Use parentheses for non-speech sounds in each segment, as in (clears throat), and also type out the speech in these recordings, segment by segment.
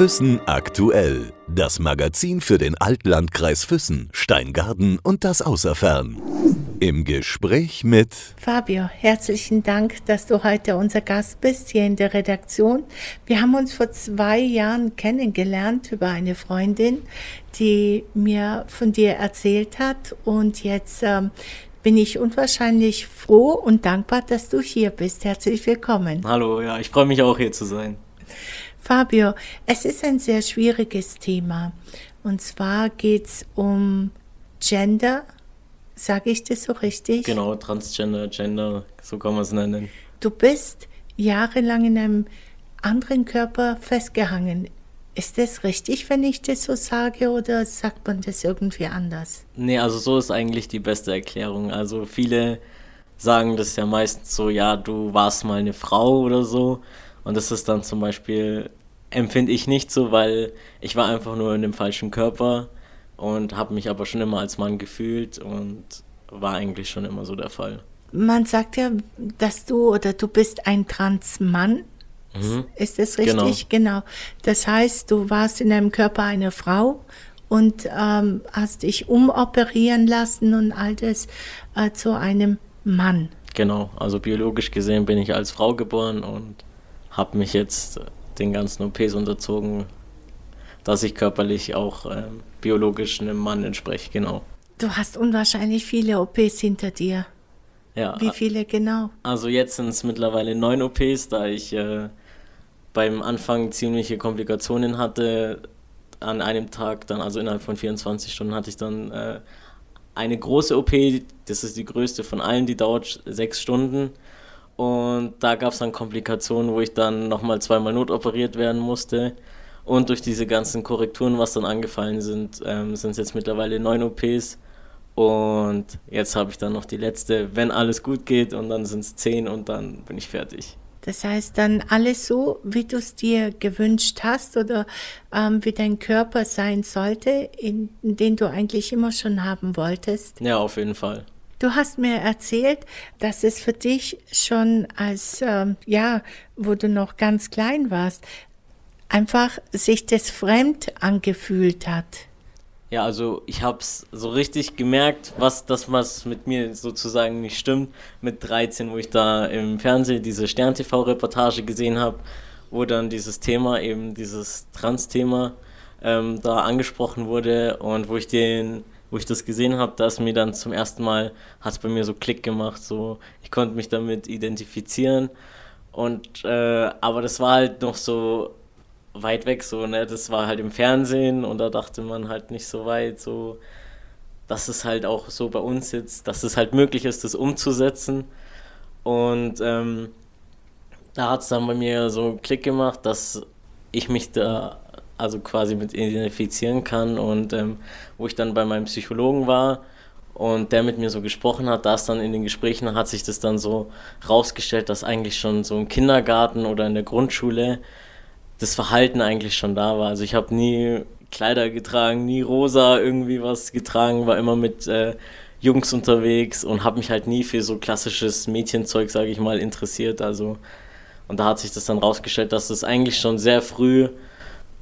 Füssen aktuell. Das Magazin für den Altlandkreis Füssen, Steingarten und das Außerfern. Im Gespräch mit Fabio, herzlichen Dank, dass du heute unser Gast bist hier in der Redaktion. Wir haben uns vor zwei Jahren kennengelernt über eine Freundin, die mir von dir erzählt hat und jetzt ähm, bin ich unwahrscheinlich froh und dankbar, dass du hier bist. Herzlich willkommen. Hallo, ja, ich freue mich auch hier zu sein. Fabio, es ist ein sehr schwieriges Thema. Und zwar geht es um Gender. Sage ich das so richtig? Genau, Transgender, Gender, so kann man es nennen. Du bist jahrelang in einem anderen Körper festgehangen. Ist das richtig, wenn ich das so sage, oder sagt man das irgendwie anders? Nee, also so ist eigentlich die beste Erklärung. Also viele sagen das ja meistens so, ja, du warst mal eine Frau oder so. Und das ist dann zum Beispiel, empfinde ich nicht so, weil ich war einfach nur in dem falschen Körper und habe mich aber schon immer als Mann gefühlt und war eigentlich schon immer so der Fall. Man sagt ja, dass du oder du bist ein Transmann. Mhm. Ist das richtig? Genau. genau. Das heißt, du warst in deinem Körper eine Frau und ähm, hast dich umoperieren lassen und all das äh, zu einem Mann. Genau, also biologisch gesehen bin ich als Frau geboren und habe mich jetzt den ganzen OPs unterzogen, dass ich körperlich auch äh, biologisch einem Mann entspreche, genau. Du hast unwahrscheinlich viele OPs hinter dir. Ja. Wie viele genau? Also jetzt sind es mittlerweile neun OPs, da ich äh, beim Anfang ziemliche Komplikationen hatte. An einem Tag dann, also innerhalb von 24 Stunden, hatte ich dann äh, eine große OP, das ist die größte von allen, die dauert sechs Stunden. Und da gab es dann Komplikationen, wo ich dann nochmal zweimal notoperiert werden musste. Und durch diese ganzen Korrekturen, was dann angefallen sind, ähm, sind es jetzt mittlerweile neun OPs. Und jetzt habe ich dann noch die letzte, wenn alles gut geht, und dann sind es zehn und dann bin ich fertig. Das heißt dann alles so, wie du es dir gewünscht hast oder ähm, wie dein Körper sein sollte, in, in den du eigentlich immer schon haben wolltest? Ja, auf jeden Fall. Du hast mir erzählt, dass es für dich schon als, ähm, ja, wo du noch ganz klein warst, einfach sich das fremd angefühlt hat. Ja, also ich habe es so richtig gemerkt, was das was mit mir sozusagen nicht stimmt. Mit 13, wo ich da im Fernsehen diese Stern-TV-Reportage gesehen habe, wo dann dieses Thema, eben dieses Trans-Thema, ähm, da angesprochen wurde und wo ich den, wo ich das gesehen habe, dass mir dann zum ersten Mal hat es bei mir so Klick gemacht, so ich konnte mich damit identifizieren und äh, aber das war halt noch so weit weg, so, ne? Das war halt im Fernsehen und da dachte man halt nicht so weit, so, dass es halt auch so bei uns jetzt, dass es halt möglich ist, das umzusetzen. Und ähm, da hat es dann bei mir so Klick gemacht, dass ich mich da also quasi mit identifizieren kann und ähm, wo ich dann bei meinem Psychologen war und der mit mir so gesprochen hat, da ist dann in den Gesprächen hat sich das dann so rausgestellt, dass eigentlich schon so im Kindergarten oder in der Grundschule das Verhalten eigentlich schon da war. Also ich habe nie Kleider getragen, nie rosa irgendwie was getragen, war immer mit äh, Jungs unterwegs und habe mich halt nie für so klassisches Mädchenzeug, sage ich mal, interessiert. Also und da hat sich das dann rausgestellt, dass das eigentlich schon sehr früh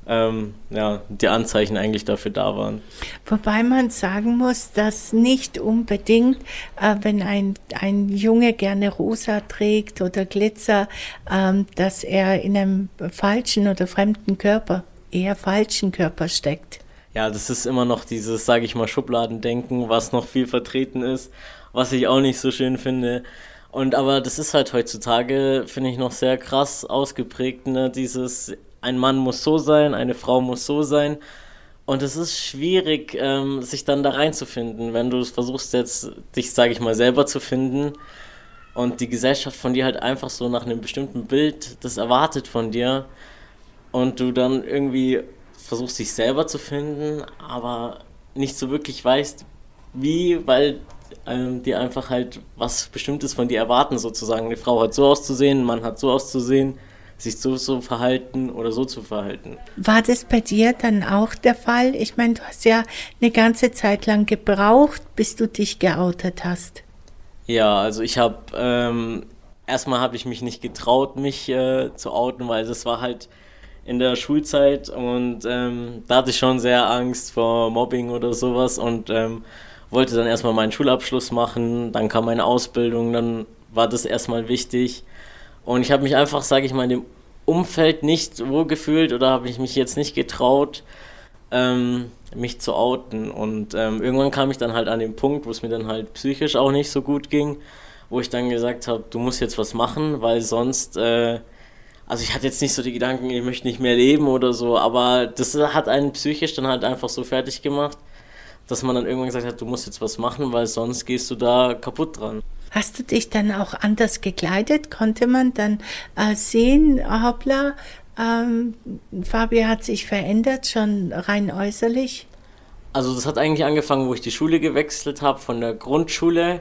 ähm, ja, die Anzeichen eigentlich dafür da waren. Wobei man sagen muss, dass nicht unbedingt, äh, wenn ein, ein Junge gerne rosa trägt oder Glitzer, ähm, dass er in einem falschen oder fremden Körper, eher falschen Körper steckt. Ja, das ist immer noch dieses, sage ich mal, Schubladendenken, was noch viel vertreten ist, was ich auch nicht so schön finde. Und aber das ist halt heutzutage, finde ich, noch sehr krass ausgeprägt, ne? dieses ein Mann muss so sein, eine Frau muss so sein. Und es ist schwierig, ähm, sich dann da reinzufinden, wenn du versuchst jetzt, dich, sage ich mal, selber zu finden und die Gesellschaft von dir halt einfach so nach einem bestimmten Bild das erwartet von dir und du dann irgendwie versuchst, dich selber zu finden, aber nicht so wirklich weißt, wie, weil ähm, die einfach halt was Bestimmtes von dir erwarten, sozusagen. Eine Frau hat so auszusehen, ein Mann hat so auszusehen sich so zu verhalten oder so zu verhalten. War das bei dir dann auch der Fall? Ich meine, du hast ja eine ganze Zeit lang gebraucht, bis du dich geoutet hast. Ja, also ich habe ähm, erstmal habe ich mich nicht getraut, mich äh, zu outen, weil das war halt in der Schulzeit und ähm, da hatte ich schon sehr Angst vor Mobbing oder sowas und ähm, wollte dann erstmal meinen Schulabschluss machen, dann kam meine Ausbildung, dann war das erstmal wichtig und ich habe mich einfach, sage ich mal, in dem Umfeld nicht wohl gefühlt oder habe ich mich jetzt nicht getraut, ähm, mich zu outen. Und ähm, irgendwann kam ich dann halt an den Punkt, wo es mir dann halt psychisch auch nicht so gut ging, wo ich dann gesagt habe, du musst jetzt was machen, weil sonst, äh, also ich hatte jetzt nicht so die Gedanken, ich möchte nicht mehr leben oder so, aber das hat einen psychisch dann halt einfach so fertig gemacht, dass man dann irgendwann gesagt hat, du musst jetzt was machen, weil sonst gehst du da kaputt dran. Hast du dich dann auch anders gekleidet? Konnte man dann äh, sehen, hoppla, ähm, Fabi hat sich verändert, schon rein äußerlich? Also das hat eigentlich angefangen, wo ich die Schule gewechselt habe, von der Grundschule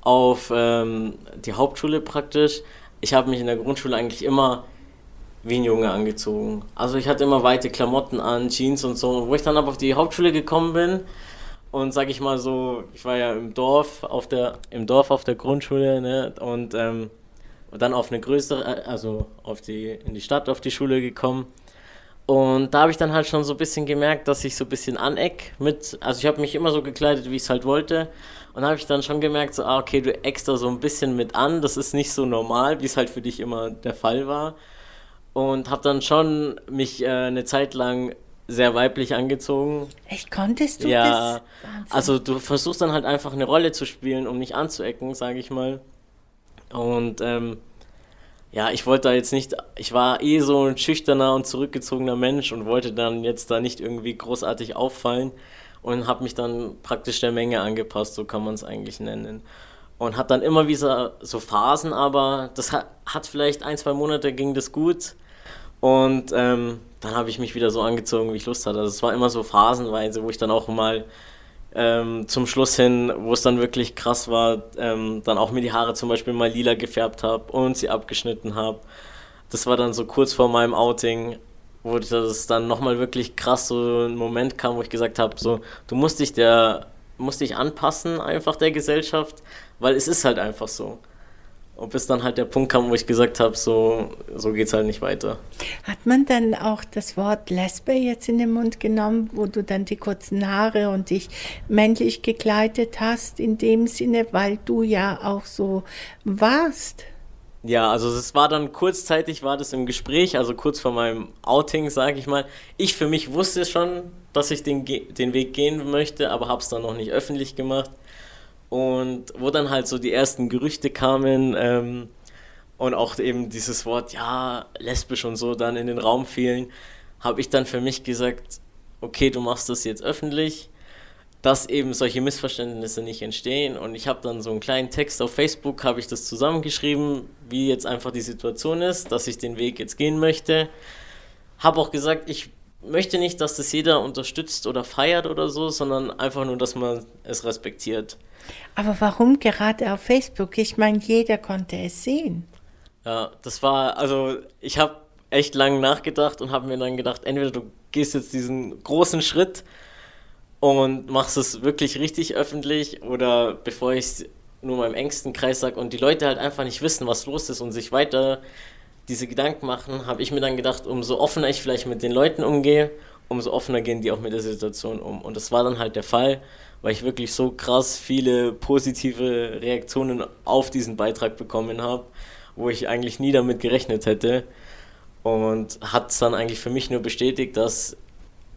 auf ähm, die Hauptschule praktisch. Ich habe mich in der Grundschule eigentlich immer wie ein Junge angezogen. Also ich hatte immer weite Klamotten an, Jeans und so. Und wo ich dann aber auf die Hauptschule gekommen bin, und sag ich mal so, ich war ja im Dorf auf der, im Dorf auf der Grundschule, ne? Und ähm, dann auf eine größere, also auf die, in die Stadt, auf die Schule gekommen. Und da habe ich dann halt schon so ein bisschen gemerkt, dass ich so ein bisschen aneck mit, also ich habe mich immer so gekleidet, wie ich es halt wollte. Und da habe ich dann schon gemerkt, so, ah, okay, du eckst da so ein bisschen mit an, das ist nicht so normal, wie es halt für dich immer der Fall war. Und habe dann schon mich äh, eine Zeit lang sehr weiblich angezogen. Echt, konntest du ja, das? Ja, also du versuchst dann halt einfach eine Rolle zu spielen, um nicht anzuecken, sage ich mal. Und ähm, ja, ich wollte da jetzt nicht, ich war eh so ein schüchterner und zurückgezogener Mensch und wollte dann jetzt da nicht irgendwie großartig auffallen und habe mich dann praktisch der Menge angepasst, so kann man es eigentlich nennen. Und hat dann immer wieder so Phasen, aber das hat, hat vielleicht ein, zwei Monate ging das gut. Und ähm, dann habe ich mich wieder so angezogen, wie ich Lust hatte. Also es war immer so phasenweise, wo ich dann auch mal ähm, zum Schluss hin, wo es dann wirklich krass war, ähm, dann auch mir die Haare zum Beispiel mal lila gefärbt habe und sie abgeschnitten habe. Das war dann so kurz vor meinem Outing, wo das dann nochmal wirklich krass so ein Moment kam, wo ich gesagt habe, so, du musst dich der, musst dich anpassen einfach der Gesellschaft, weil es ist halt einfach so. Und bis dann halt der Punkt kam, wo ich gesagt habe, so, so es halt nicht weiter. Hat man dann auch das Wort Lesbe jetzt in den Mund genommen, wo du dann die kurzen Haare und dich männlich gekleidet hast, in dem Sinne, weil du ja auch so warst? Ja, also es war dann kurzzeitig, war das im Gespräch, also kurz vor meinem Outing, sage ich mal. Ich für mich wusste schon, dass ich den, den Weg gehen möchte, aber habe es dann noch nicht öffentlich gemacht. Und wo dann halt so die ersten Gerüchte kamen ähm, und auch eben dieses Wort, ja, lesbisch und so dann in den Raum fielen, habe ich dann für mich gesagt, okay, du machst das jetzt öffentlich, dass eben solche Missverständnisse nicht entstehen. Und ich habe dann so einen kleinen Text auf Facebook, habe ich das zusammengeschrieben, wie jetzt einfach die Situation ist, dass ich den Weg jetzt gehen möchte. Habe auch gesagt, ich möchte nicht, dass das jeder unterstützt oder feiert oder so, sondern einfach nur, dass man es respektiert. Aber warum gerade auf Facebook? Ich meine, jeder konnte es sehen. Ja, das war, also ich habe echt lange nachgedacht und habe mir dann gedacht, entweder du gehst jetzt diesen großen Schritt und machst es wirklich richtig öffentlich oder bevor ich es nur meinem engsten Kreis sage und die Leute halt einfach nicht wissen, was los ist und sich weiter diese Gedanken machen, habe ich mir dann gedacht, umso offener ich vielleicht mit den Leuten umgehe, umso offener gehen die auch mit der Situation um. Und das war dann halt der Fall weil ich wirklich so krass viele positive Reaktionen auf diesen Beitrag bekommen habe, wo ich eigentlich nie damit gerechnet hätte. Und hat es dann eigentlich für mich nur bestätigt, dass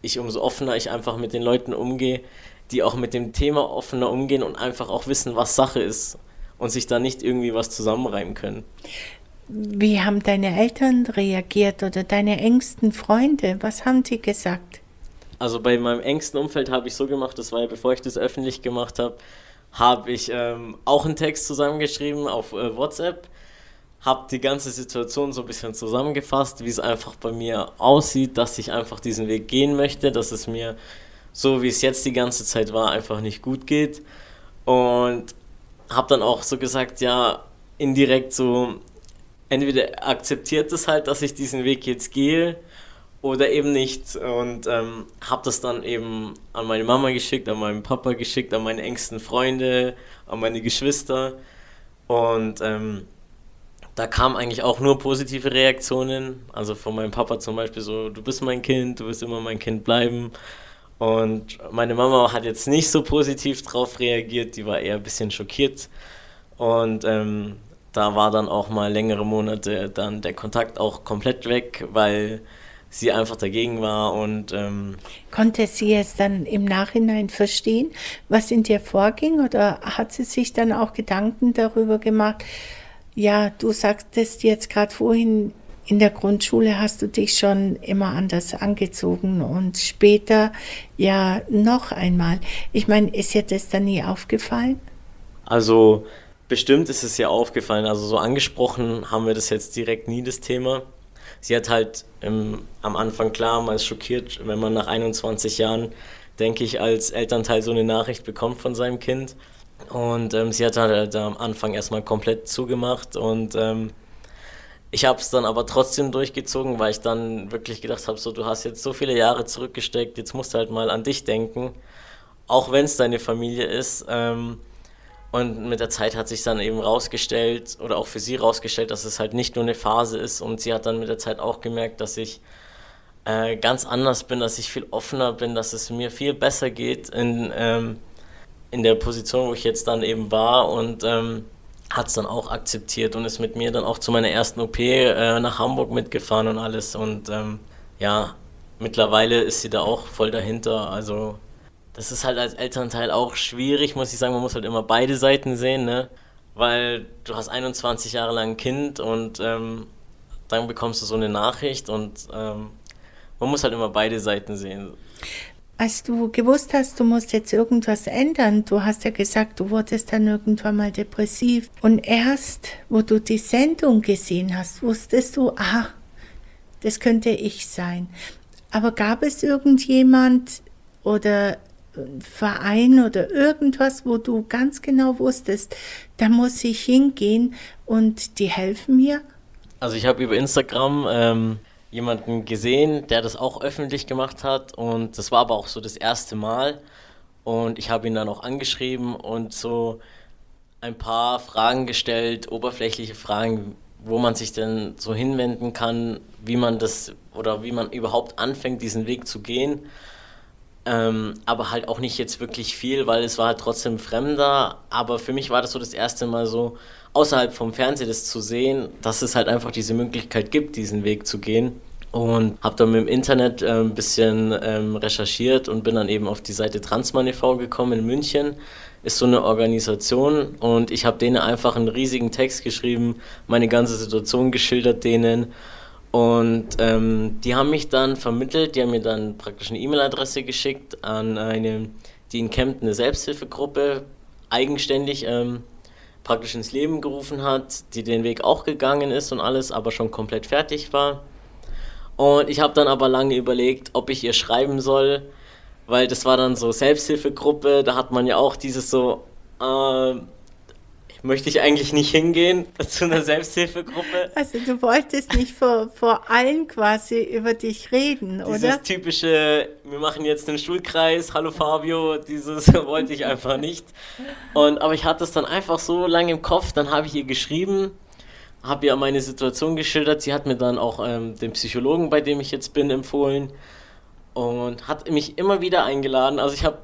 ich umso offener ich einfach mit den Leuten umgehe, die auch mit dem Thema offener umgehen und einfach auch wissen, was Sache ist und sich da nicht irgendwie was zusammenreimen können. Wie haben deine Eltern reagiert oder deine engsten Freunde? Was haben sie gesagt? Also bei meinem engsten Umfeld habe ich so gemacht, das war ja bevor ich das öffentlich gemacht habe, habe ich ähm, auch einen Text zusammengeschrieben auf äh, WhatsApp, habe die ganze Situation so ein bisschen zusammengefasst, wie es einfach bei mir aussieht, dass ich einfach diesen Weg gehen möchte, dass es mir so wie es jetzt die ganze Zeit war, einfach nicht gut geht. Und habe dann auch so gesagt, ja, indirekt so, entweder akzeptiert es halt, dass ich diesen Weg jetzt gehe oder eben nicht. Und ähm, habe das dann eben an meine Mama geschickt, an meinen Papa geschickt, an meine engsten Freunde, an meine Geschwister. Und ähm, da kamen eigentlich auch nur positive Reaktionen. Also von meinem Papa zum Beispiel so, du bist mein Kind, du wirst immer mein Kind bleiben. Und meine Mama hat jetzt nicht so positiv drauf reagiert, die war eher ein bisschen schockiert. Und ähm, da war dann auch mal längere Monate dann der Kontakt auch komplett weg, weil sie einfach dagegen war und ähm konnte sie es dann im Nachhinein verstehen, was in dir vorging oder hat sie sich dann auch Gedanken darüber gemacht? Ja, du sagtest jetzt gerade vorhin, in der Grundschule hast du dich schon immer anders angezogen und später ja noch einmal. Ich meine, ist dir das dann nie aufgefallen? Also bestimmt ist es ihr aufgefallen. Also so angesprochen haben wir das jetzt direkt nie das Thema sie hat halt im, am Anfang klar mal schockiert, wenn man nach 21 Jahren, denke ich, als Elternteil so eine Nachricht bekommt von seinem Kind. Und ähm, sie hat halt am Anfang erstmal komplett zugemacht und ähm, ich habe es dann aber trotzdem durchgezogen, weil ich dann wirklich gedacht habe, so du hast jetzt so viele Jahre zurückgesteckt, jetzt musst du halt mal an dich denken, auch wenn es deine Familie ist. Ähm, und mit der Zeit hat sich dann eben rausgestellt oder auch für sie rausgestellt, dass es halt nicht nur eine Phase ist. Und sie hat dann mit der Zeit auch gemerkt, dass ich äh, ganz anders bin, dass ich viel offener bin, dass es mir viel besser geht in, ähm, in der Position, wo ich jetzt dann eben war. Und ähm, hat es dann auch akzeptiert und ist mit mir dann auch zu meiner ersten OP äh, nach Hamburg mitgefahren und alles. Und ähm, ja, mittlerweile ist sie da auch voll dahinter. Also das ist halt als Elternteil auch schwierig, muss ich sagen. Man muss halt immer beide Seiten sehen, ne? Weil du hast 21 Jahre lang ein Kind und ähm, dann bekommst du so eine Nachricht und ähm, man muss halt immer beide Seiten sehen. Als du gewusst hast, du musst jetzt irgendwas ändern, du hast ja gesagt, du wurdest dann irgendwann mal depressiv. Und erst, wo du die Sendung gesehen hast, wusstest du, ah, das könnte ich sein. Aber gab es irgendjemand oder Verein oder irgendwas, wo du ganz genau wusstest, da muss ich hingehen und die helfen mir? Also ich habe über Instagram ähm, jemanden gesehen, der das auch öffentlich gemacht hat und das war aber auch so das erste Mal und ich habe ihn dann auch angeschrieben und so ein paar Fragen gestellt, oberflächliche Fragen, wo man sich denn so hinwenden kann, wie man das oder wie man überhaupt anfängt, diesen Weg zu gehen. Ähm, aber halt auch nicht jetzt wirklich viel, weil es war halt trotzdem fremder. Aber für mich war das so das erste Mal so, außerhalb vom Fernsehen das zu sehen, dass es halt einfach diese Möglichkeit gibt, diesen Weg zu gehen. Und habe dann mit dem Internet äh, ein bisschen ähm, recherchiert und bin dann eben auf die Seite Transman e.V. gekommen in München. Ist so eine Organisation und ich habe denen einfach einen riesigen Text geschrieben, meine ganze Situation geschildert denen und ähm, die haben mich dann vermittelt, die haben mir dann praktisch eine E-Mail-Adresse geschickt an eine, die in Kempten eine Selbsthilfegruppe eigenständig ähm, praktisch ins Leben gerufen hat, die den Weg auch gegangen ist und alles, aber schon komplett fertig war. Und ich habe dann aber lange überlegt, ob ich ihr schreiben soll, weil das war dann so Selbsthilfegruppe, da hat man ja auch dieses so, äh, möchte ich eigentlich nicht hingehen (laughs) zu einer Selbsthilfegruppe. Also du wolltest nicht vor, vor allen quasi über dich reden, oder? Dieses typische, wir machen jetzt einen Schulkreis, hallo Fabio, dieses (laughs) wollte ich einfach nicht. Und, aber ich hatte es dann einfach so lange im Kopf, dann habe ich ihr geschrieben, habe ihr meine Situation geschildert, sie hat mir dann auch ähm, den Psychologen, bei dem ich jetzt bin, empfohlen und hat mich immer wieder eingeladen. Also ich habe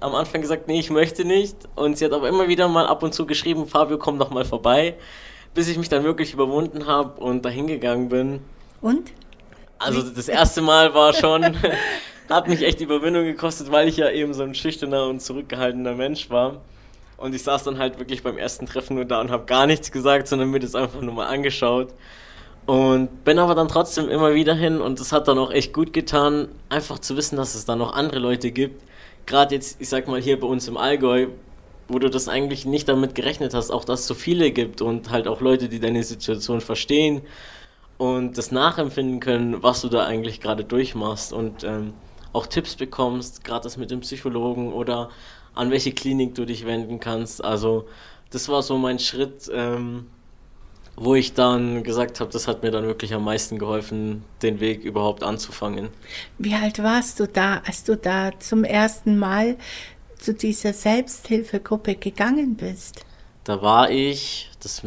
am Anfang gesagt, nee, ich möchte nicht. Und sie hat aber immer wieder mal ab und zu geschrieben, Fabio, komm doch mal vorbei. Bis ich mich dann wirklich überwunden habe und dahin gegangen bin. Und? Also das erste Mal war schon, (laughs) hat mich echt Überwindung gekostet, weil ich ja eben so ein schüchterner und zurückgehaltener Mensch war. Und ich saß dann halt wirklich beim ersten Treffen nur da und habe gar nichts gesagt, sondern mir das einfach nur mal angeschaut. Und bin aber dann trotzdem immer wieder hin und es hat dann auch echt gut getan, einfach zu wissen, dass es da noch andere Leute gibt, gerade jetzt, ich sag mal, hier bei uns im Allgäu, wo du das eigentlich nicht damit gerechnet hast, auch dass es so viele gibt und halt auch Leute, die deine Situation verstehen und das nachempfinden können, was du da eigentlich gerade durchmachst und ähm, auch Tipps bekommst, gerade das mit dem Psychologen oder an welche Klinik du dich wenden kannst. Also das war so mein Schritt, ähm, wo ich dann gesagt habe, das hat mir dann wirklich am meisten geholfen, den Weg überhaupt anzufangen. Wie alt warst du da, als du da zum ersten Mal zu dieser Selbsthilfegruppe gegangen bist? Da war ich, das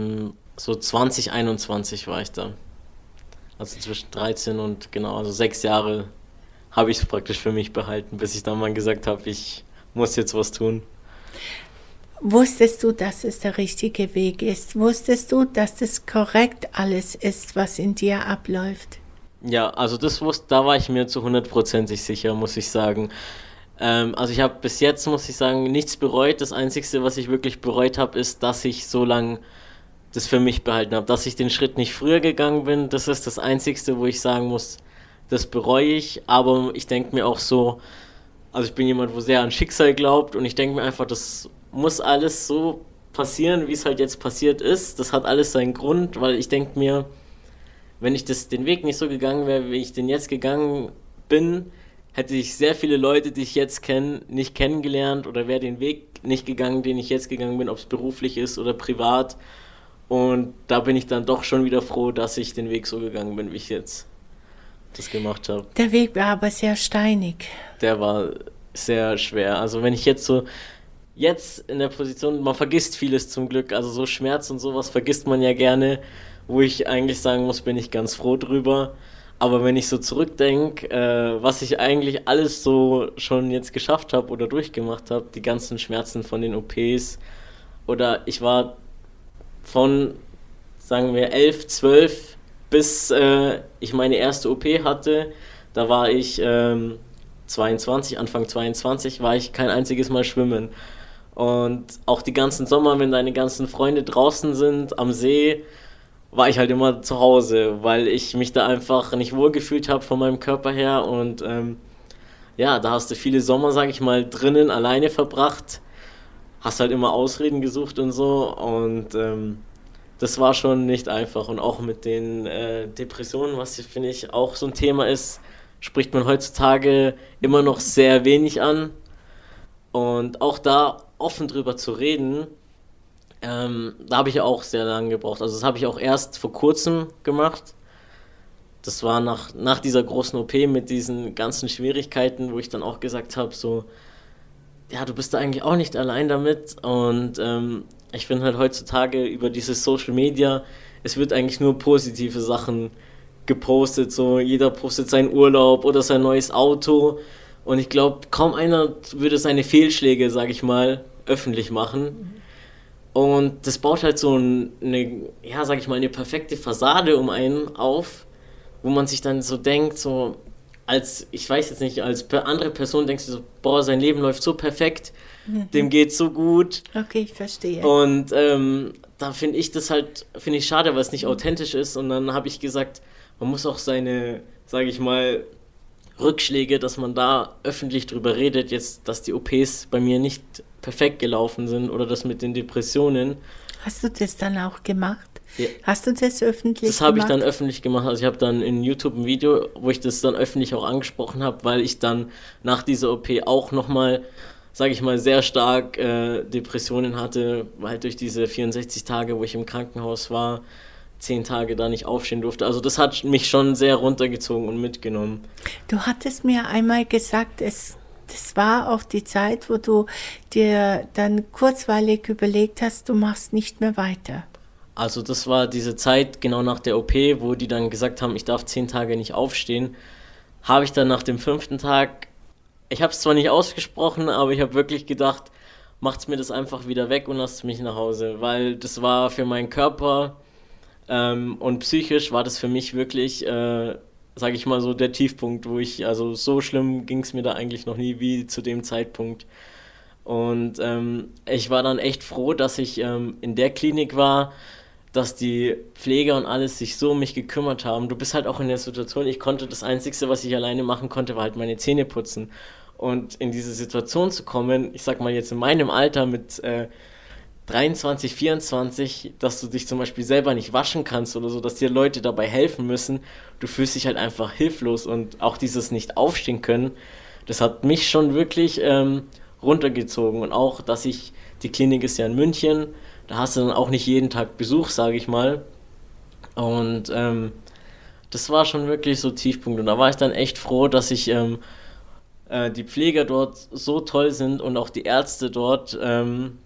so 2021 war ich da. Also zwischen 13 und genau, also sechs Jahre habe ich es praktisch für mich behalten, bis ich dann mal gesagt habe, ich muss jetzt was tun. Wusstest du, dass es der richtige Weg ist? Wusstest du, dass das korrekt alles ist, was in dir abläuft? Ja, also das wusste, da war ich mir zu hundertprozentig sicher, muss ich sagen. Ähm, also ich habe bis jetzt, muss ich sagen, nichts bereut. Das Einzige, was ich wirklich bereut habe, ist, dass ich so lange das für mich behalten habe. Dass ich den Schritt nicht früher gegangen bin, das ist das Einzige, wo ich sagen muss, das bereue ich. Aber ich denke mir auch so, also ich bin jemand, wo sehr an Schicksal glaubt und ich denke mir einfach, das muss alles so passieren, wie es halt jetzt passiert ist. Das hat alles seinen Grund, weil ich denke mir, wenn ich das, den Weg nicht so gegangen wäre, wie ich den jetzt gegangen bin, hätte ich sehr viele Leute, die ich jetzt kenne, nicht kennengelernt oder wäre den Weg nicht gegangen, den ich jetzt gegangen bin, ob es beruflich ist oder privat. Und da bin ich dann doch schon wieder froh, dass ich den Weg so gegangen bin, wie ich jetzt das gemacht habe. Der Weg war aber sehr steinig. Der war sehr schwer. Also wenn ich jetzt so jetzt in der Position, man vergisst vieles zum Glück, also so Schmerz und sowas vergisst man ja gerne, wo ich eigentlich sagen muss, bin ich ganz froh drüber. Aber wenn ich so zurückdenke, äh, was ich eigentlich alles so schon jetzt geschafft habe oder durchgemacht habe, die ganzen Schmerzen von den OPs, oder ich war von, sagen wir, 11, 12 bis äh, ich meine erste OP hatte, da war ich ähm, 22, Anfang 22, war ich kein einziges Mal schwimmen. Und auch die ganzen Sommer, wenn deine ganzen Freunde draußen sind am See, war ich halt immer zu Hause, weil ich mich da einfach nicht wohlgefühlt habe von meinem Körper her. Und ähm, ja, da hast du viele Sommer, sag ich mal, drinnen alleine verbracht. Hast halt immer Ausreden gesucht und so. Und ähm, das war schon nicht einfach. Und auch mit den äh, Depressionen, was finde ich auch so ein Thema ist, spricht man heutzutage immer noch sehr wenig an. Und auch da offen drüber zu reden, ähm, da habe ich auch sehr lange gebraucht. Also das habe ich auch erst vor kurzem gemacht. Das war nach, nach dieser großen OP mit diesen ganzen Schwierigkeiten, wo ich dann auch gesagt habe, so, ja, du bist da eigentlich auch nicht allein damit. Und ähm, ich finde halt heutzutage über dieses Social Media, es wird eigentlich nur positive Sachen gepostet. So, jeder postet seinen Urlaub oder sein neues Auto. Und ich glaube, kaum einer würde seine Fehlschläge, sag ich mal, öffentlich machen. Und das baut halt so eine, ja, sag ich mal, eine perfekte Fassade um einen auf, wo man sich dann so denkt, so, als, ich weiß jetzt nicht, als andere Person denkst du so, boah, sein Leben läuft so perfekt, mhm. dem geht's so gut. Okay, ich verstehe. Und ähm, da finde ich das halt, finde ich schade, weil es nicht mhm. authentisch ist. Und dann habe ich gesagt, man muss auch seine, sage ich mal, Rückschläge, dass man da öffentlich drüber redet, jetzt, dass die OPs bei mir nicht perfekt gelaufen sind oder das mit den Depressionen. Hast du das dann auch gemacht? Ja. Hast du das öffentlich gemacht? Das habe ich dann öffentlich gemacht. Also ich habe dann in YouTube ein Video, wo ich das dann öffentlich auch angesprochen habe, weil ich dann nach dieser OP auch nochmal, sage ich mal, sehr stark äh, Depressionen hatte, weil durch diese 64 Tage, wo ich im Krankenhaus war, zehn Tage da nicht aufstehen durfte. Also das hat mich schon sehr runtergezogen und mitgenommen. Du hattest mir einmal gesagt, es das war auch die Zeit, wo du dir dann kurzweilig überlegt hast, du machst nicht mehr weiter. Also das war diese Zeit genau nach der OP, wo die dann gesagt haben, ich darf zehn Tage nicht aufstehen. Habe ich dann nach dem fünften Tag, ich habe es zwar nicht ausgesprochen, aber ich habe wirklich gedacht, macht's mir das einfach wieder weg und lasst mich nach Hause, weil das war für meinen Körper ähm, und psychisch war das für mich wirklich äh, sage ich mal so, der Tiefpunkt, wo ich, also so schlimm ging es mir da eigentlich noch nie wie zu dem Zeitpunkt. Und ähm, ich war dann echt froh, dass ich ähm, in der Klinik war, dass die Pfleger und alles sich so um mich gekümmert haben. Du bist halt auch in der Situation, ich konnte das Einzige, was ich alleine machen konnte, war halt meine Zähne putzen. Und in diese Situation zu kommen, ich sag mal jetzt in meinem Alter mit äh, 23, 24, dass du dich zum Beispiel selber nicht waschen kannst oder so, dass dir Leute dabei helfen müssen. Du fühlst dich halt einfach hilflos und auch dieses nicht aufstehen können, das hat mich schon wirklich ähm, runtergezogen. Und auch, dass ich, die Klinik ist ja in München, da hast du dann auch nicht jeden Tag Besuch, sage ich mal. Und ähm, das war schon wirklich so Tiefpunkt. Und da war ich dann echt froh, dass ich ähm, äh, die Pfleger dort so toll sind und auch die Ärzte dort, ähm,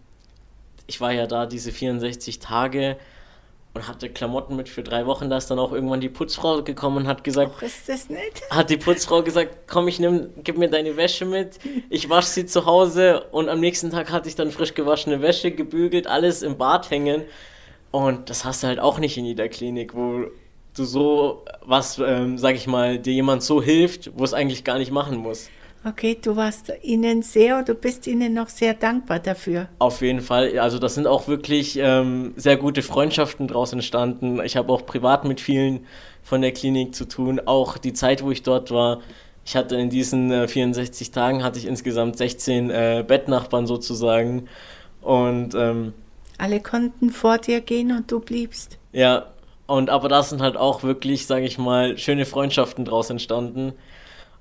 ich war ja da diese 64 Tage und hatte Klamotten mit für drei Wochen. Da ist dann auch irgendwann die Putzfrau gekommen und hat gesagt, Och, ist das nett? hat die Putzfrau gesagt, komm, ich nimm, gib mir deine Wäsche mit, ich wasche sie zu Hause und am nächsten Tag hatte ich dann frisch gewaschene Wäsche, gebügelt, alles im Bad hängen und das hast du halt auch nicht in jeder Klinik, wo du so was, ähm, sag ich mal, dir jemand so hilft, wo es eigentlich gar nicht machen muss. Okay, du warst ihnen sehr, du bist ihnen noch sehr dankbar dafür. Auf jeden Fall. Also das sind auch wirklich ähm, sehr gute Freundschaften draus entstanden. Ich habe auch privat mit vielen von der Klinik zu tun. Auch die Zeit, wo ich dort war. Ich hatte in diesen äh, 64 Tagen hatte ich insgesamt 16 äh, Bettnachbarn sozusagen. Und ähm, Alle konnten vor dir gehen und du bliebst. ja, und aber da sind halt auch wirklich, sage ich mal, schöne Freundschaften draus entstanden.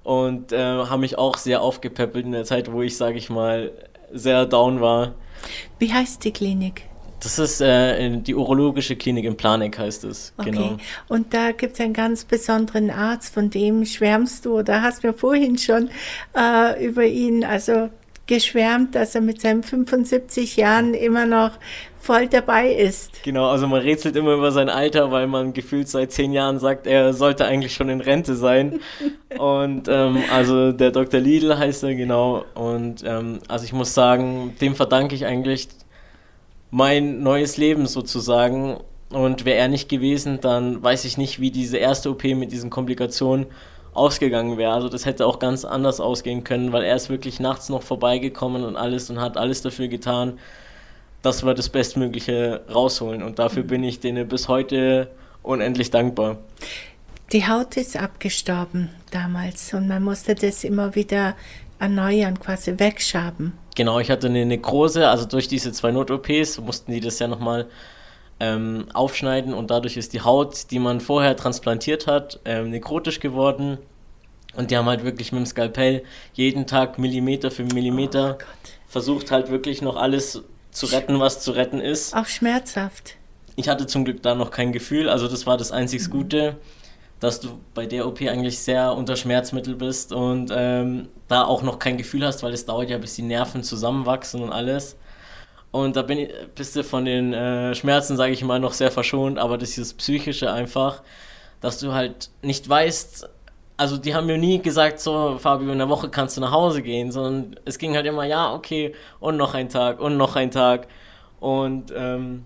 Und äh, haben mich auch sehr aufgepäppelt in der Zeit, wo ich, sage ich mal, sehr down war. Wie heißt die Klinik? Das ist äh, die urologische Klinik in Planek, heißt es. Okay. Genau. Und da gibt es einen ganz besonderen Arzt, von dem schwärmst du oder hast mir vorhin schon äh, über ihn also geschwärmt, dass er mit seinen 75 Jahren immer noch voll dabei ist. Genau, also man rätselt immer über sein Alter, weil man gefühlt seit zehn Jahren sagt, er sollte eigentlich schon in Rente sein. (laughs) Und ähm, also der Dr. Lidl heißt er genau. Und ähm, also ich muss sagen, dem verdanke ich eigentlich mein neues Leben sozusagen. Und wäre er nicht gewesen, dann weiß ich nicht, wie diese erste OP mit diesen Komplikationen ausgegangen wäre. Also das hätte auch ganz anders ausgehen können, weil er ist wirklich nachts noch vorbeigekommen und alles und hat alles dafür getan, dass wir das Bestmögliche rausholen. Und dafür bin ich denen bis heute unendlich dankbar. Die Haut ist abgestorben damals und man musste das immer wieder erneuern, quasi wegschaben. Genau, ich hatte eine Nekrose, also durch diese zwei Not-OPs mussten die das ja nochmal ähm, aufschneiden und dadurch ist die Haut, die man vorher transplantiert hat, ähm, nekrotisch geworden. Und die haben halt wirklich mit dem Skalpell jeden Tag Millimeter für Millimeter Oh versucht halt wirklich noch alles zu retten, was zu retten ist. Auch schmerzhaft. Ich hatte zum Glück da noch kein Gefühl, also das war das einzig Gute, dass du bei der OP eigentlich sehr unter Schmerzmittel bist und ähm, da auch noch kein Gefühl hast, weil es dauert ja, bis die Nerven zusammenwachsen und alles. Und da bin ich, bist du von den äh, Schmerzen, sage ich mal, noch sehr verschont, aber das ist das Psychische einfach, dass du halt nicht weißt, also die haben mir nie gesagt, so Fabio, in der Woche kannst du nach Hause gehen, sondern es ging halt immer, ja, okay, und noch ein Tag, und noch ein Tag. Und ähm,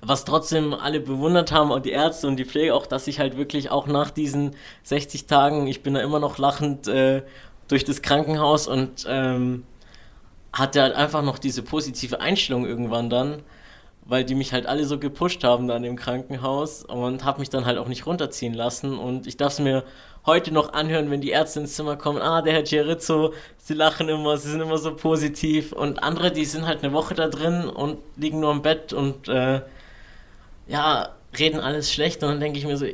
was trotzdem alle bewundert haben und die Ärzte und die Pflege auch, dass ich halt wirklich auch nach diesen 60 Tagen, ich bin da immer noch lachend äh, durch das Krankenhaus und ähm, hatte halt einfach noch diese positive Einstellung irgendwann dann, weil die mich halt alle so gepusht haben dann im Krankenhaus und habe mich dann halt auch nicht runterziehen lassen. Und ich darf es mir heute noch anhören, wenn die Ärzte ins Zimmer kommen, ah, der Herr Gerizzo, sie lachen immer, sie sind immer so positiv. Und andere, die sind halt eine Woche da drin und liegen nur im Bett und äh, ja, reden alles schlecht. Und dann denke ich mir so,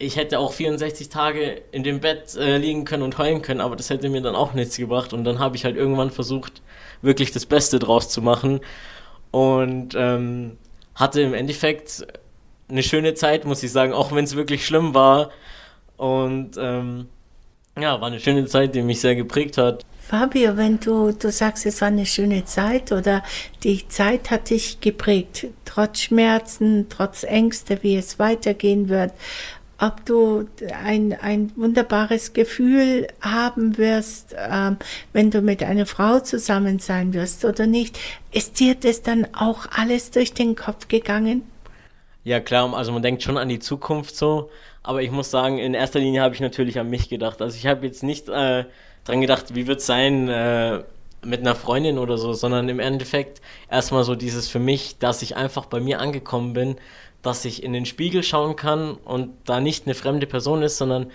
ich hätte auch 64 Tage in dem Bett äh, liegen können und heulen können, aber das hätte mir dann auch nichts gebracht. Und dann habe ich halt irgendwann versucht, wirklich das Beste draus zu machen. Und ähm, hatte im Endeffekt eine schöne Zeit, muss ich sagen, auch wenn es wirklich schlimm war. Und ähm, ja, war eine schöne Zeit, die mich sehr geprägt hat. Fabio, wenn du, du sagst, es war eine schöne Zeit oder die Zeit hat dich geprägt, trotz Schmerzen, trotz Ängste, wie es weitergehen wird, ob du ein, ein wunderbares Gefühl haben wirst, ähm, wenn du mit einer Frau zusammen sein wirst oder nicht, ist dir das dann auch alles durch den Kopf gegangen? Ja, klar, also man denkt schon an die Zukunft so, aber ich muss sagen, in erster Linie habe ich natürlich an mich gedacht. Also ich habe jetzt nicht äh, dran gedacht, wie wird es sein äh, mit einer Freundin oder so, sondern im Endeffekt erstmal so dieses für mich, dass ich einfach bei mir angekommen bin, dass ich in den Spiegel schauen kann und da nicht eine fremde Person ist, sondern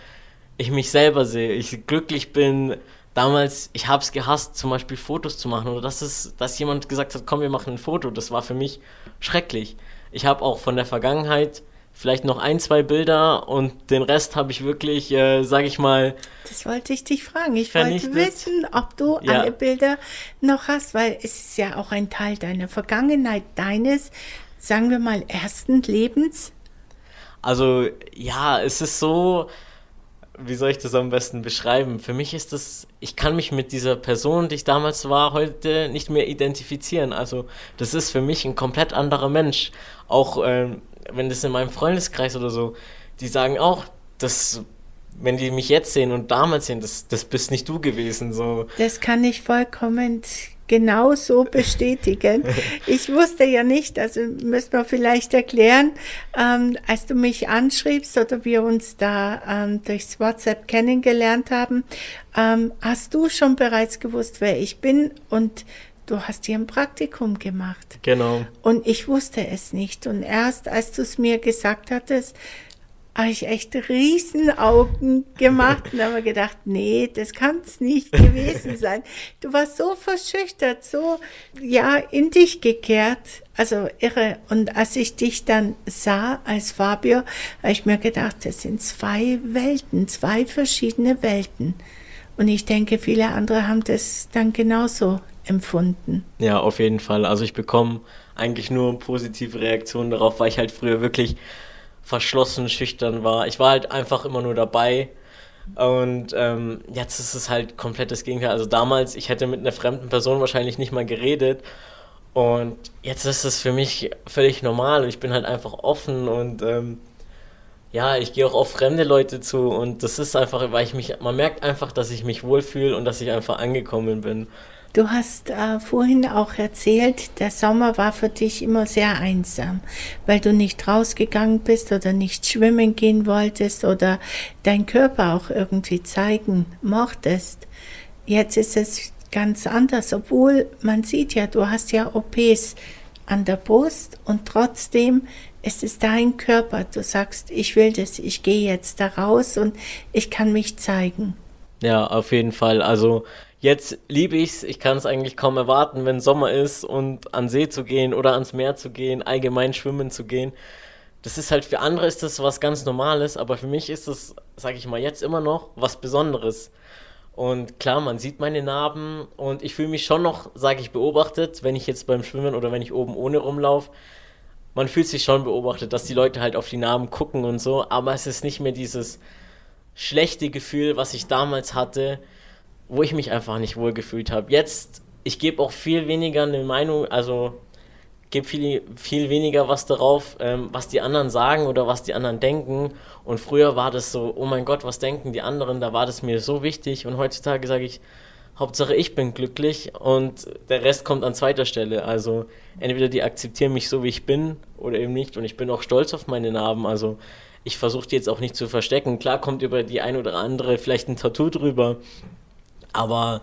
ich mich selber sehe, ich glücklich bin. Damals, ich habe es gehasst, zum Beispiel Fotos zu machen oder dass, es, dass jemand gesagt hat, komm, wir machen ein Foto. Das war für mich schrecklich. Ich habe auch von der Vergangenheit vielleicht noch ein, zwei Bilder und den Rest habe ich wirklich, äh, sage ich mal, Das wollte ich dich fragen. Ich wollte Vernichtet. wissen, ob du Ja. alle Bilder noch hast, weil es ist ja auch ein Teil deiner Vergangenheit, deines, sagen wir mal, ersten Lebens. Also ja, es ist so, wie soll ich das am besten beschreiben? Für mich ist das, ich kann mich mit dieser Person, die ich damals war, heute nicht mehr identifizieren. Also das ist für mich ein komplett anderer Mensch. Auch ähm, wenn das in meinem Freundeskreis oder so, die sagen auch, dass wenn die mich jetzt sehen und damals sehen, das, das bist nicht du gewesen. So. Das kann ich vollkommen genau so bestätigen. (laughs) Ich wusste ja nicht, also müssen wir vielleicht erklären, ähm, als du mich anschriebst oder wir uns da ähm, durchs WhatsApp kennengelernt haben, ähm, hast du schon bereits gewusst, wer ich bin und du hast hier ein Praktikum gemacht. Genau. Und ich wusste es nicht. Und erst als du es mir gesagt hattest, habe ich echt Riesenaugen gemacht und habe gedacht, nee, das kann es nicht gewesen (laughs) sein. Du warst so verschüchtert, so ja in dich gekehrt, also irre. Und als ich dich dann sah als Fabio, habe ich mir gedacht, das sind zwei Welten, zwei verschiedene Welten. Und ich denke, viele andere haben das dann genauso empfunden. Ja, auf jeden Fall. Also ich bekomme eigentlich nur positive Reaktionen darauf, weil ich halt früher wirklich verschlossen, schüchtern war. Ich war halt einfach immer nur dabei. Und ähm, jetzt ist es halt komplett das Gegenteil. Also damals, ich hätte mit einer fremden Person wahrscheinlich nicht mal geredet. Und jetzt ist es für mich völlig normal. Ich bin halt einfach offen und ähm, ja, ich gehe auch auf fremde Leute zu. Und das ist einfach, weil ich mich, man merkt einfach, dass ich mich wohlfühle und dass ich einfach angekommen bin. Du hast äh, vorhin auch erzählt, der Sommer war für dich immer sehr einsam, weil du nicht rausgegangen bist oder nicht schwimmen gehen wolltest oder dein Körper auch irgendwie zeigen mochtest. Jetzt ist es ganz anders, obwohl man sieht ja, du hast ja OPs an der Brust und trotzdem ist es dein Körper. Du sagst, ich will das, ich gehe jetzt da raus und ich kann mich zeigen. Ja, auf jeden Fall. Also Jetzt liebe ich es, ich kann es eigentlich kaum erwarten, wenn Sommer ist und an See zu gehen oder ans Meer zu gehen, allgemein schwimmen zu gehen. Das ist halt für andere ist das was ganz Normales, aber für mich ist das, sage ich mal, jetzt immer noch was Besonderes. Und klar, man sieht meine Narben und ich fühle mich schon noch, sage ich, beobachtet, wenn ich jetzt beim Schwimmen oder wenn ich oben ohne rumlaufe. Man fühlt sich schon beobachtet, dass die Leute halt auf die Narben gucken und so, aber es ist nicht mehr dieses schlechte Gefühl, was ich damals hatte, wo ich mich einfach nicht wohl gefühlt habe. Jetzt, ich gebe auch viel weniger eine Meinung, also gebe viel, viel weniger was darauf, ähm, was die anderen sagen oder was die anderen denken. Und früher war das so, oh mein Gott, was denken die anderen? Da war das mir so wichtig. Und heutzutage sage ich, Hauptsache ich bin glücklich und der Rest kommt an zweiter Stelle. Also entweder die akzeptieren mich so, wie ich bin oder eben nicht. Und ich bin auch stolz auf meine Narben. Also ich versuche die jetzt auch nicht zu verstecken. Klar kommt über die ein oder andere vielleicht ein Tattoo drüber, aber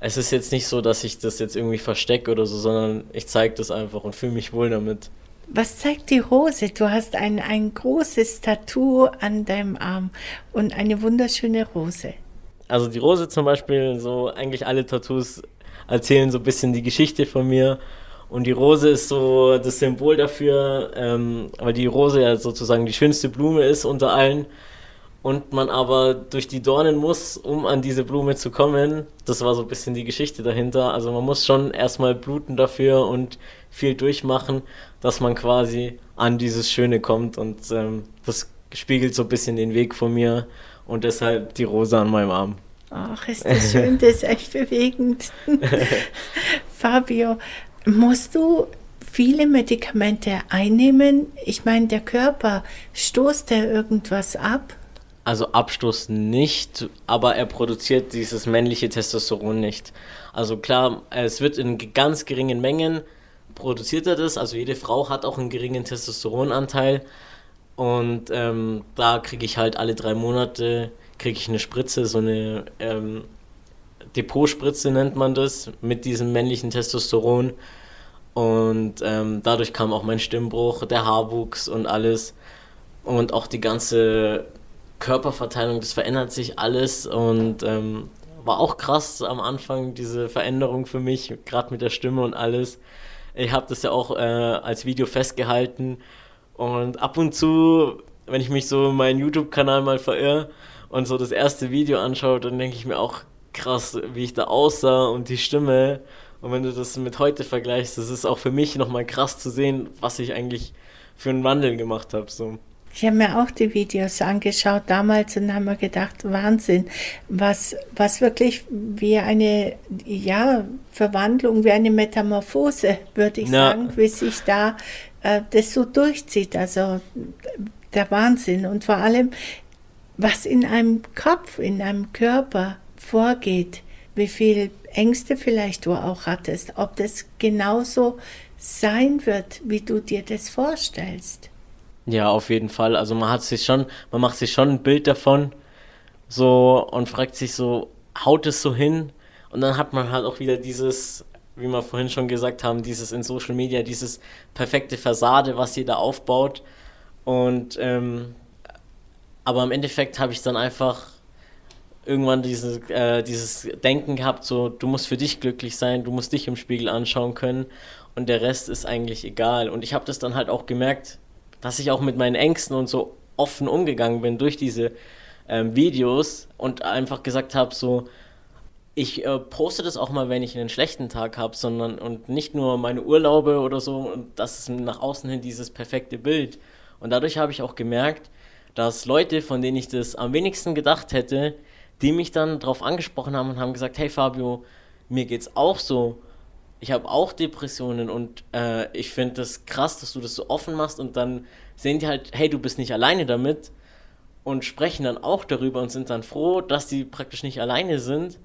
es ist jetzt nicht so, dass ich das jetzt irgendwie verstecke oder so, sondern ich zeige das einfach und fühle mich wohl damit. Was zeigt die Rose? Du hast ein, ein großes Tattoo an deinem Arm und eine wunderschöne Rose. Also die Rose zum Beispiel, so eigentlich alle Tattoos erzählen so ein bisschen die Geschichte von mir. Und die Rose ist so das Symbol dafür, ähm, weil die Rose ja sozusagen die schönste Blume ist unter allen und man aber durch die Dornen muss, um an diese Blume zu kommen. Das war so ein bisschen die Geschichte dahinter. Also man muss schon erstmal bluten dafür und viel durchmachen, dass man quasi an dieses Schöne kommt und ähm, das spiegelt so ein bisschen den Weg von mir und deshalb die Rose an meinem Arm. Ach, ist das schön, das ist echt bewegend. (laughs) Fabio, musst du viele Medikamente einnehmen? Ich meine, der Körper stoßt er irgendwas ab? Also Abstoß nicht, aber er produziert dieses männliche Testosteron nicht. Also klar, es wird in ganz geringen Mengen produziert er das. Also jede Frau hat auch einen geringen Testosteronanteil. Und ähm, da kriege ich halt alle drei Monate kriege ich eine Spritze, so eine ähm, Depotspritze nennt man das, mit diesem männlichen Testosteron. Und ähm, dadurch kam auch mein Stimmbruch, der Haarwuchs und alles. Und auch die ganze Körperverteilung, das verändert sich alles und ähm, war auch krass am Anfang, diese Veränderung für mich, gerade mit der Stimme und alles. Ich habe das ja auch äh, als Video festgehalten und ab und zu, wenn ich mich so in meinen YouTube-Kanal mal verirre und so das erste Video anschaue, dann denke ich mir auch krass, wie ich da aussah und die Stimme. Und wenn du das mit heute vergleichst, das ist auch für mich nochmal krass zu sehen, was ich eigentlich für einen Wandel gemacht habe. So. Ich habe mir auch die Videos angeschaut damals und habe mir gedacht, Wahnsinn, was, was wirklich wie eine ja, Verwandlung, wie eine Metamorphose, würde ich ja. sagen, wie sich da äh, das so durchzieht. Also der Wahnsinn. Und vor allem, was in einem Kopf, in einem Körper vorgeht, wie viel Ängste vielleicht du auch hattest, ob das genauso sein wird, wie du dir das vorstellst. Ja, auf jeden Fall. Also man hat sich schon, man macht sich schon ein Bild davon, so und fragt sich so, haut es so hin? Und dann hat man halt auch wieder dieses, wie wir vorhin schon gesagt haben, dieses in Social Media, dieses perfekte Fassade, was jeder aufbaut. Und ähm, aber im Endeffekt habe ich dann einfach irgendwann dieses, äh, dieses Denken gehabt, so du musst für dich glücklich sein, du musst dich im Spiegel anschauen können und der Rest ist eigentlich egal. Und ich habe das dann halt auch gemerkt, dass ich auch mit meinen Ängsten und so offen umgegangen bin durch diese ähm, Videos und einfach gesagt habe, so ich äh, poste das auch mal, wenn ich einen schlechten Tag habe, sondern und nicht nur meine Urlaube oder so und das ist nach außen hin dieses perfekte Bild. Und dadurch habe ich auch gemerkt, dass Leute, von denen ich das am wenigsten gedacht hätte, die mich dann darauf angesprochen haben und haben gesagt, hey Fabio, mir geht's auch so. Ich habe auch Depressionen und äh, ich finde das krass, dass du das so offen machst und dann sehen die halt, hey, du bist nicht alleine damit und sprechen dann auch darüber und sind dann froh, dass die praktisch nicht alleine sind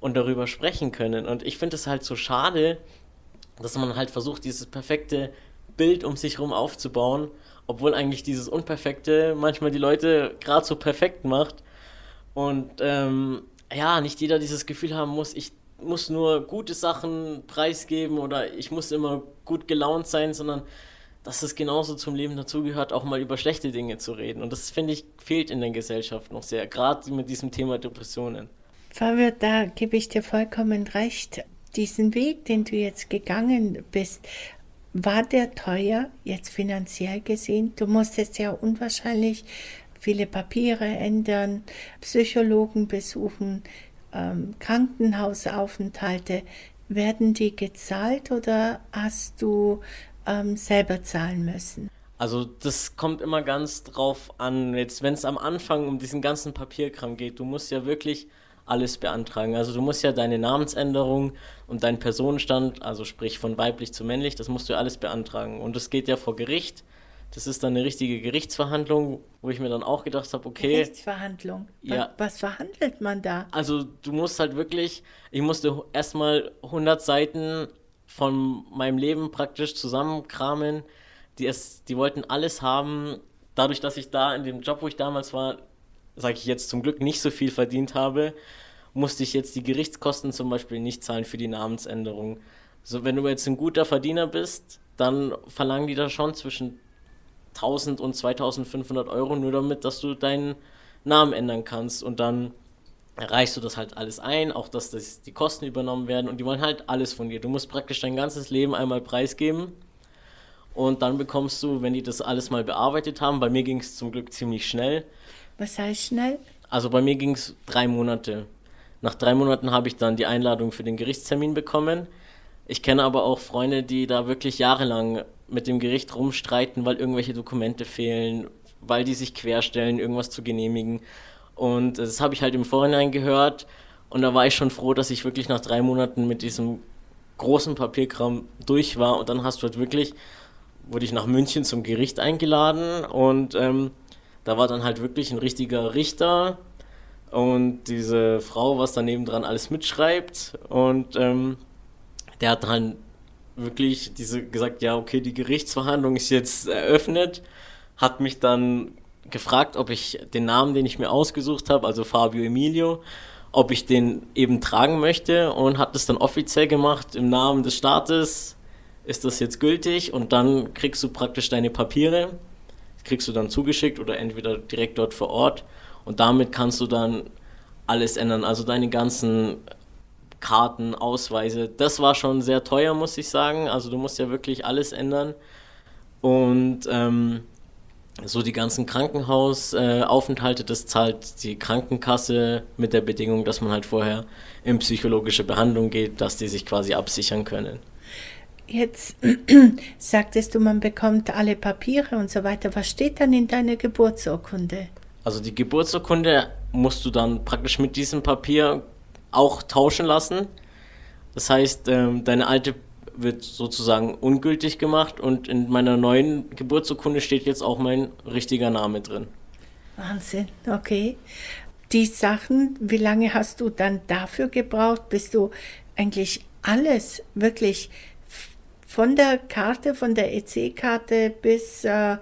und darüber sprechen können. Und ich finde es halt so schade, dass man halt versucht, dieses perfekte Bild um sich herum aufzubauen, obwohl eigentlich dieses Unperfekte manchmal die Leute gerade so perfekt macht. Und ähm, ja, nicht jeder dieses Gefühl haben muss, ich muss nur gute Sachen preisgeben oder ich muss immer gut gelaunt sein, sondern dass es genauso zum Leben dazugehört, auch mal über schlechte Dinge zu reden. Und das, finde ich, fehlt in der Gesellschaft noch sehr, gerade mit diesem Thema Depressionen. Fabio, da gebe ich dir vollkommen recht. Diesen Weg, den du jetzt gegangen bist, war der teuer, jetzt finanziell gesehen? Du musstest ja unwahrscheinlich viele Papiere ändern, Psychologen besuchen, ähm, Krankenhausaufenthalte. Werden die gezahlt oder hast du ähm, selber zahlen müssen? Also das kommt immer ganz drauf an, jetzt wenn es am Anfang um diesen ganzen Papierkram geht, du musst ja wirklich alles beantragen. Also du musst ja deine Namensänderung und deinen Personenstand, also sprich von weiblich zu männlich, das musst du alles beantragen. Und das geht ja vor Gericht. Das ist dann eine richtige Gerichtsverhandlung, wo ich mir dann auch gedacht habe, okay. Gerichtsverhandlung? Ja. Was verhandelt man da? Also du musst halt wirklich, ich musste erstmal 100 Seiten von meinem Leben praktisch zusammenkramen. Die, es, die wollten alles haben. Dadurch, dass ich da in dem Job, wo ich damals war, sage ich jetzt zum Glück nicht so viel verdient habe, musste ich jetzt die Gerichtskosten zum Beispiel nicht zahlen für die Namensänderung. So, wenn du jetzt ein guter Verdiener bist, dann verlangen die da schon zwischen 1000 und 2500 Euro nur damit, dass du deinen Namen ändern kannst und dann reichst du das halt alles ein, auch dass das die Kosten übernommen werden und die wollen halt alles von dir. Du musst praktisch dein ganzes Leben einmal preisgeben und dann bekommst du, wenn die das alles mal bearbeitet haben, bei mir ging es zum Glück ziemlich schnell, was heißt schnell? Also bei mir ging es drei Monate. Nach drei Monaten habe ich dann die Einladung für den Gerichtstermin bekommen. Ich kenne aber auch Freunde, die da wirklich jahrelang mit dem Gericht rumstreiten, weil irgendwelche Dokumente fehlen, weil die sich querstellen, irgendwas zu genehmigen. Und das habe ich halt im Vorhinein gehört. Und da war ich schon froh, dass ich wirklich nach drei Monaten mit diesem großen Papierkram durch war. Und dann hast du halt wirklich, wurde ich nach München zum Gericht eingeladen und ähm, da war dann halt wirklich ein richtiger Richter und diese Frau, was daneben dran alles mitschreibt. Und ähm, der hat dann wirklich diese gesagt, ja, okay, die Gerichtsverhandlung ist jetzt eröffnet, hat mich dann gefragt, ob ich den Namen, den ich mir ausgesucht habe, also Fabio Emilio, ob ich den eben tragen möchte und hat es dann offiziell gemacht im Namen des Staates. Ist das jetzt gültig? Und dann kriegst du praktisch deine Papiere kriegst du dann zugeschickt oder entweder direkt dort vor Ort und damit kannst du dann alles ändern. Also deine ganzen Karten, Ausweise, das war schon sehr teuer, muss ich sagen. Also du musst ja wirklich alles ändern. Und ähm, so die ganzen Krankenhausaufenthalte, äh, das zahlt die Krankenkasse mit der Bedingung, dass man halt vorher in psychologische Behandlung geht, dass die sich quasi absichern können. Jetzt (clears throat) sagtest du, man bekommt alle Papiere und so weiter. Was steht dann in deiner Geburtsurkunde? Also die Geburtsurkunde musst du dann praktisch mit diesem Papier auch tauschen lassen. Das heißt, ähm, deine alte wird sozusagen ungültig gemacht und in meiner neuen Geburtsurkunde steht jetzt auch mein richtiger Name drin. Wahnsinn, okay. Die Sachen, wie lange hast du dann dafür gebraucht, bis du eigentlich alles wirklich von der Karte, von der EC-Karte bis, äh,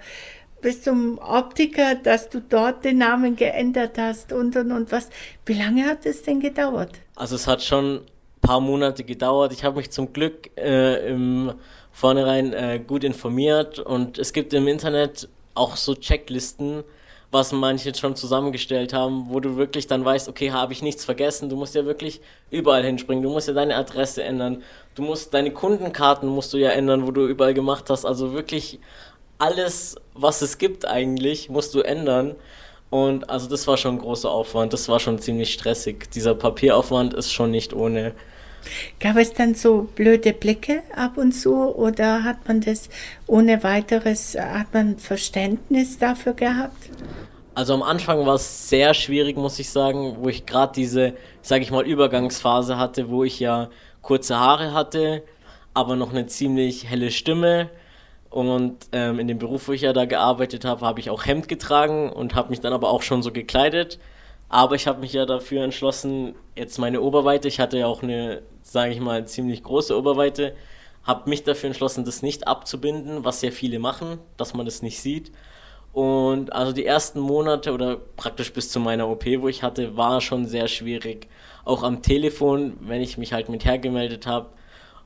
bis zum Optiker, dass du dort den Namen geändert hast und und und was. Wie lange hat es denn gedauert? Also es hat schon ein paar Monate gedauert. Ich habe mich zum Glück äh, im Vornherein äh, gut informiert und es gibt im Internet auch so Checklisten, was manche schon zusammengestellt haben, wo du wirklich dann weißt, okay, habe ich nichts vergessen, du musst ja wirklich überall hinspringen, du musst ja deine Adresse ändern, du musst deine Kundenkarten musst du ja ändern, wo du überall gemacht hast, also wirklich alles, was es gibt eigentlich, musst du ändern. Und also das war schon ein großer Aufwand, das war schon ziemlich stressig. Dieser Papieraufwand ist schon nicht ohne. Gab es dann so blöde Blicke ab und zu oder hat man das ohne weiteres, hat man Verständnis dafür gehabt? Also am Anfang war es sehr schwierig, muss ich sagen, wo ich gerade diese, sage ich mal, Übergangsphase hatte, wo ich ja kurze Haare hatte, aber noch eine ziemlich helle Stimme. Und ähm, in dem Beruf, wo ich ja da gearbeitet habe, habe ich auch Hemd getragen und habe mich dann aber auch schon so gekleidet. Aber ich habe mich ja dafür entschlossen, jetzt meine Oberweite, ich hatte ja auch eine, sage ich mal, ziemlich große Oberweite, habe mich dafür entschlossen, das nicht abzubinden, was sehr viele machen, dass man das nicht sieht. Und also die ersten Monate oder praktisch bis zu meiner OP, wo ich hatte, war schon sehr schwierig. Auch am Telefon, wenn ich mich halt mit hergemeldet habe.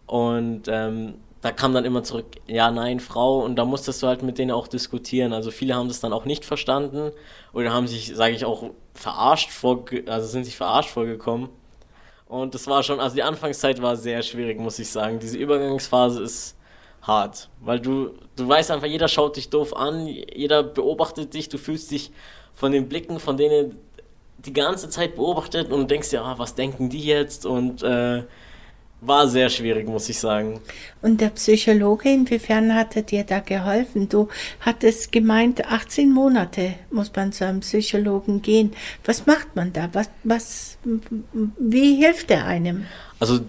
Und ähm, da kam dann immer zurück, ja, nein, Frau. Und da musstest du halt mit denen auch diskutieren. Also viele haben das dann auch nicht verstanden oder haben sich, sage ich auch, verarscht vor, also sind sich verarscht vorgekommen. Und das war schon, also die Anfangszeit war sehr schwierig, muss ich sagen. Diese Übergangsphase ist hart. Weil du, du weißt einfach, jeder schaut dich doof an, jeder beobachtet dich, du fühlst dich von den Blicken, von denen die ganze Zeit beobachtet und denkst ja, ah, was denken die jetzt? Und äh, war sehr schwierig, muss ich sagen. Und der Psychologe, inwiefern hat er dir da geholfen? Du hattest gemeint, 18 Monate muss man zu einem Psychologen gehen. Was macht man da? Was, was, wie hilft er einem? Also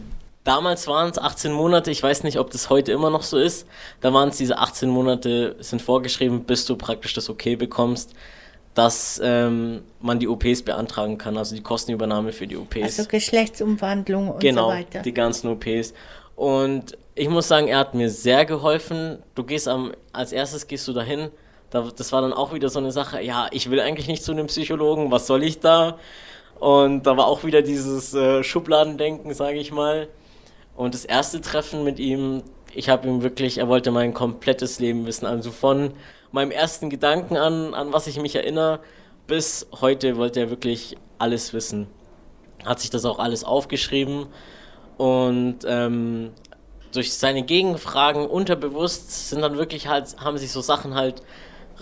Damals waren es 18 Monate, ich weiß nicht, ob das heute immer noch so ist. Da waren es diese 18 Monate, sind vorgeschrieben, bis du praktisch das Okay bekommst, dass ähm, man die OPs beantragen kann, also die Kostenübernahme für die OPs. Also Geschlechtsumwandlung und genau, so weiter. Genau, die ganzen OPs. Und ich muss sagen, er hat mir sehr geholfen. Du gehst am, als erstes gehst du dahin. Da, das war dann auch wieder so eine Sache, ja, ich will eigentlich nicht zu einem Psychologen, was soll ich da? Und da war auch wieder dieses äh, Schubladendenken, sage ich mal. Und das erste Treffen mit ihm, ich habe ihm wirklich, er wollte mein komplettes Leben wissen. Also von meinem ersten Gedanken an, an was ich mich erinnere, bis heute wollte er wirklich alles wissen. Hat sich das auch alles aufgeschrieben und ähm, durch seine Gegenfragen unterbewusst sind dann wirklich halt, haben sich so Sachen halt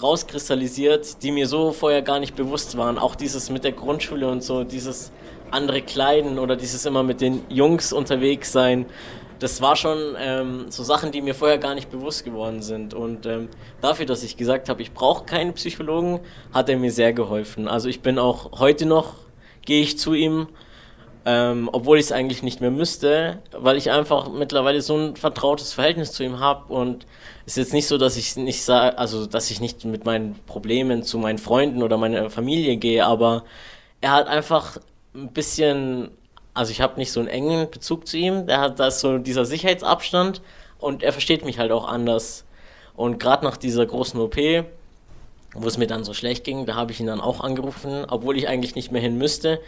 rauskristallisiert, die mir so vorher gar nicht bewusst waren. Auch dieses mit der Grundschule und so, dieses andere Kleiden oder dieses immer mit den Jungs unterwegs sein, das war schon ähm, so Sachen, die mir vorher gar nicht bewusst geworden sind. Und ähm, dafür, dass ich gesagt habe, ich brauche keinen Psychologen, hat er mir sehr geholfen. Also ich bin auch heute noch, gehe ich zu ihm, ähm, obwohl ich es eigentlich nicht mehr müsste, weil ich einfach mittlerweile so ein vertrautes Verhältnis zu ihm habe und es ist jetzt nicht so, dass ich nicht sage, also dass ich nicht mit meinen Problemen zu meinen Freunden oder meiner Familie gehe, aber er hat einfach ein bisschen, also ich habe nicht so einen engen Bezug zu ihm. Der hat da so dieser Sicherheitsabstand und er versteht mich halt auch anders. Und gerade nach dieser großen OP, wo es mir dann so schlecht ging, da habe ich ihn dann auch angerufen, obwohl ich eigentlich nicht mehr hin müsste.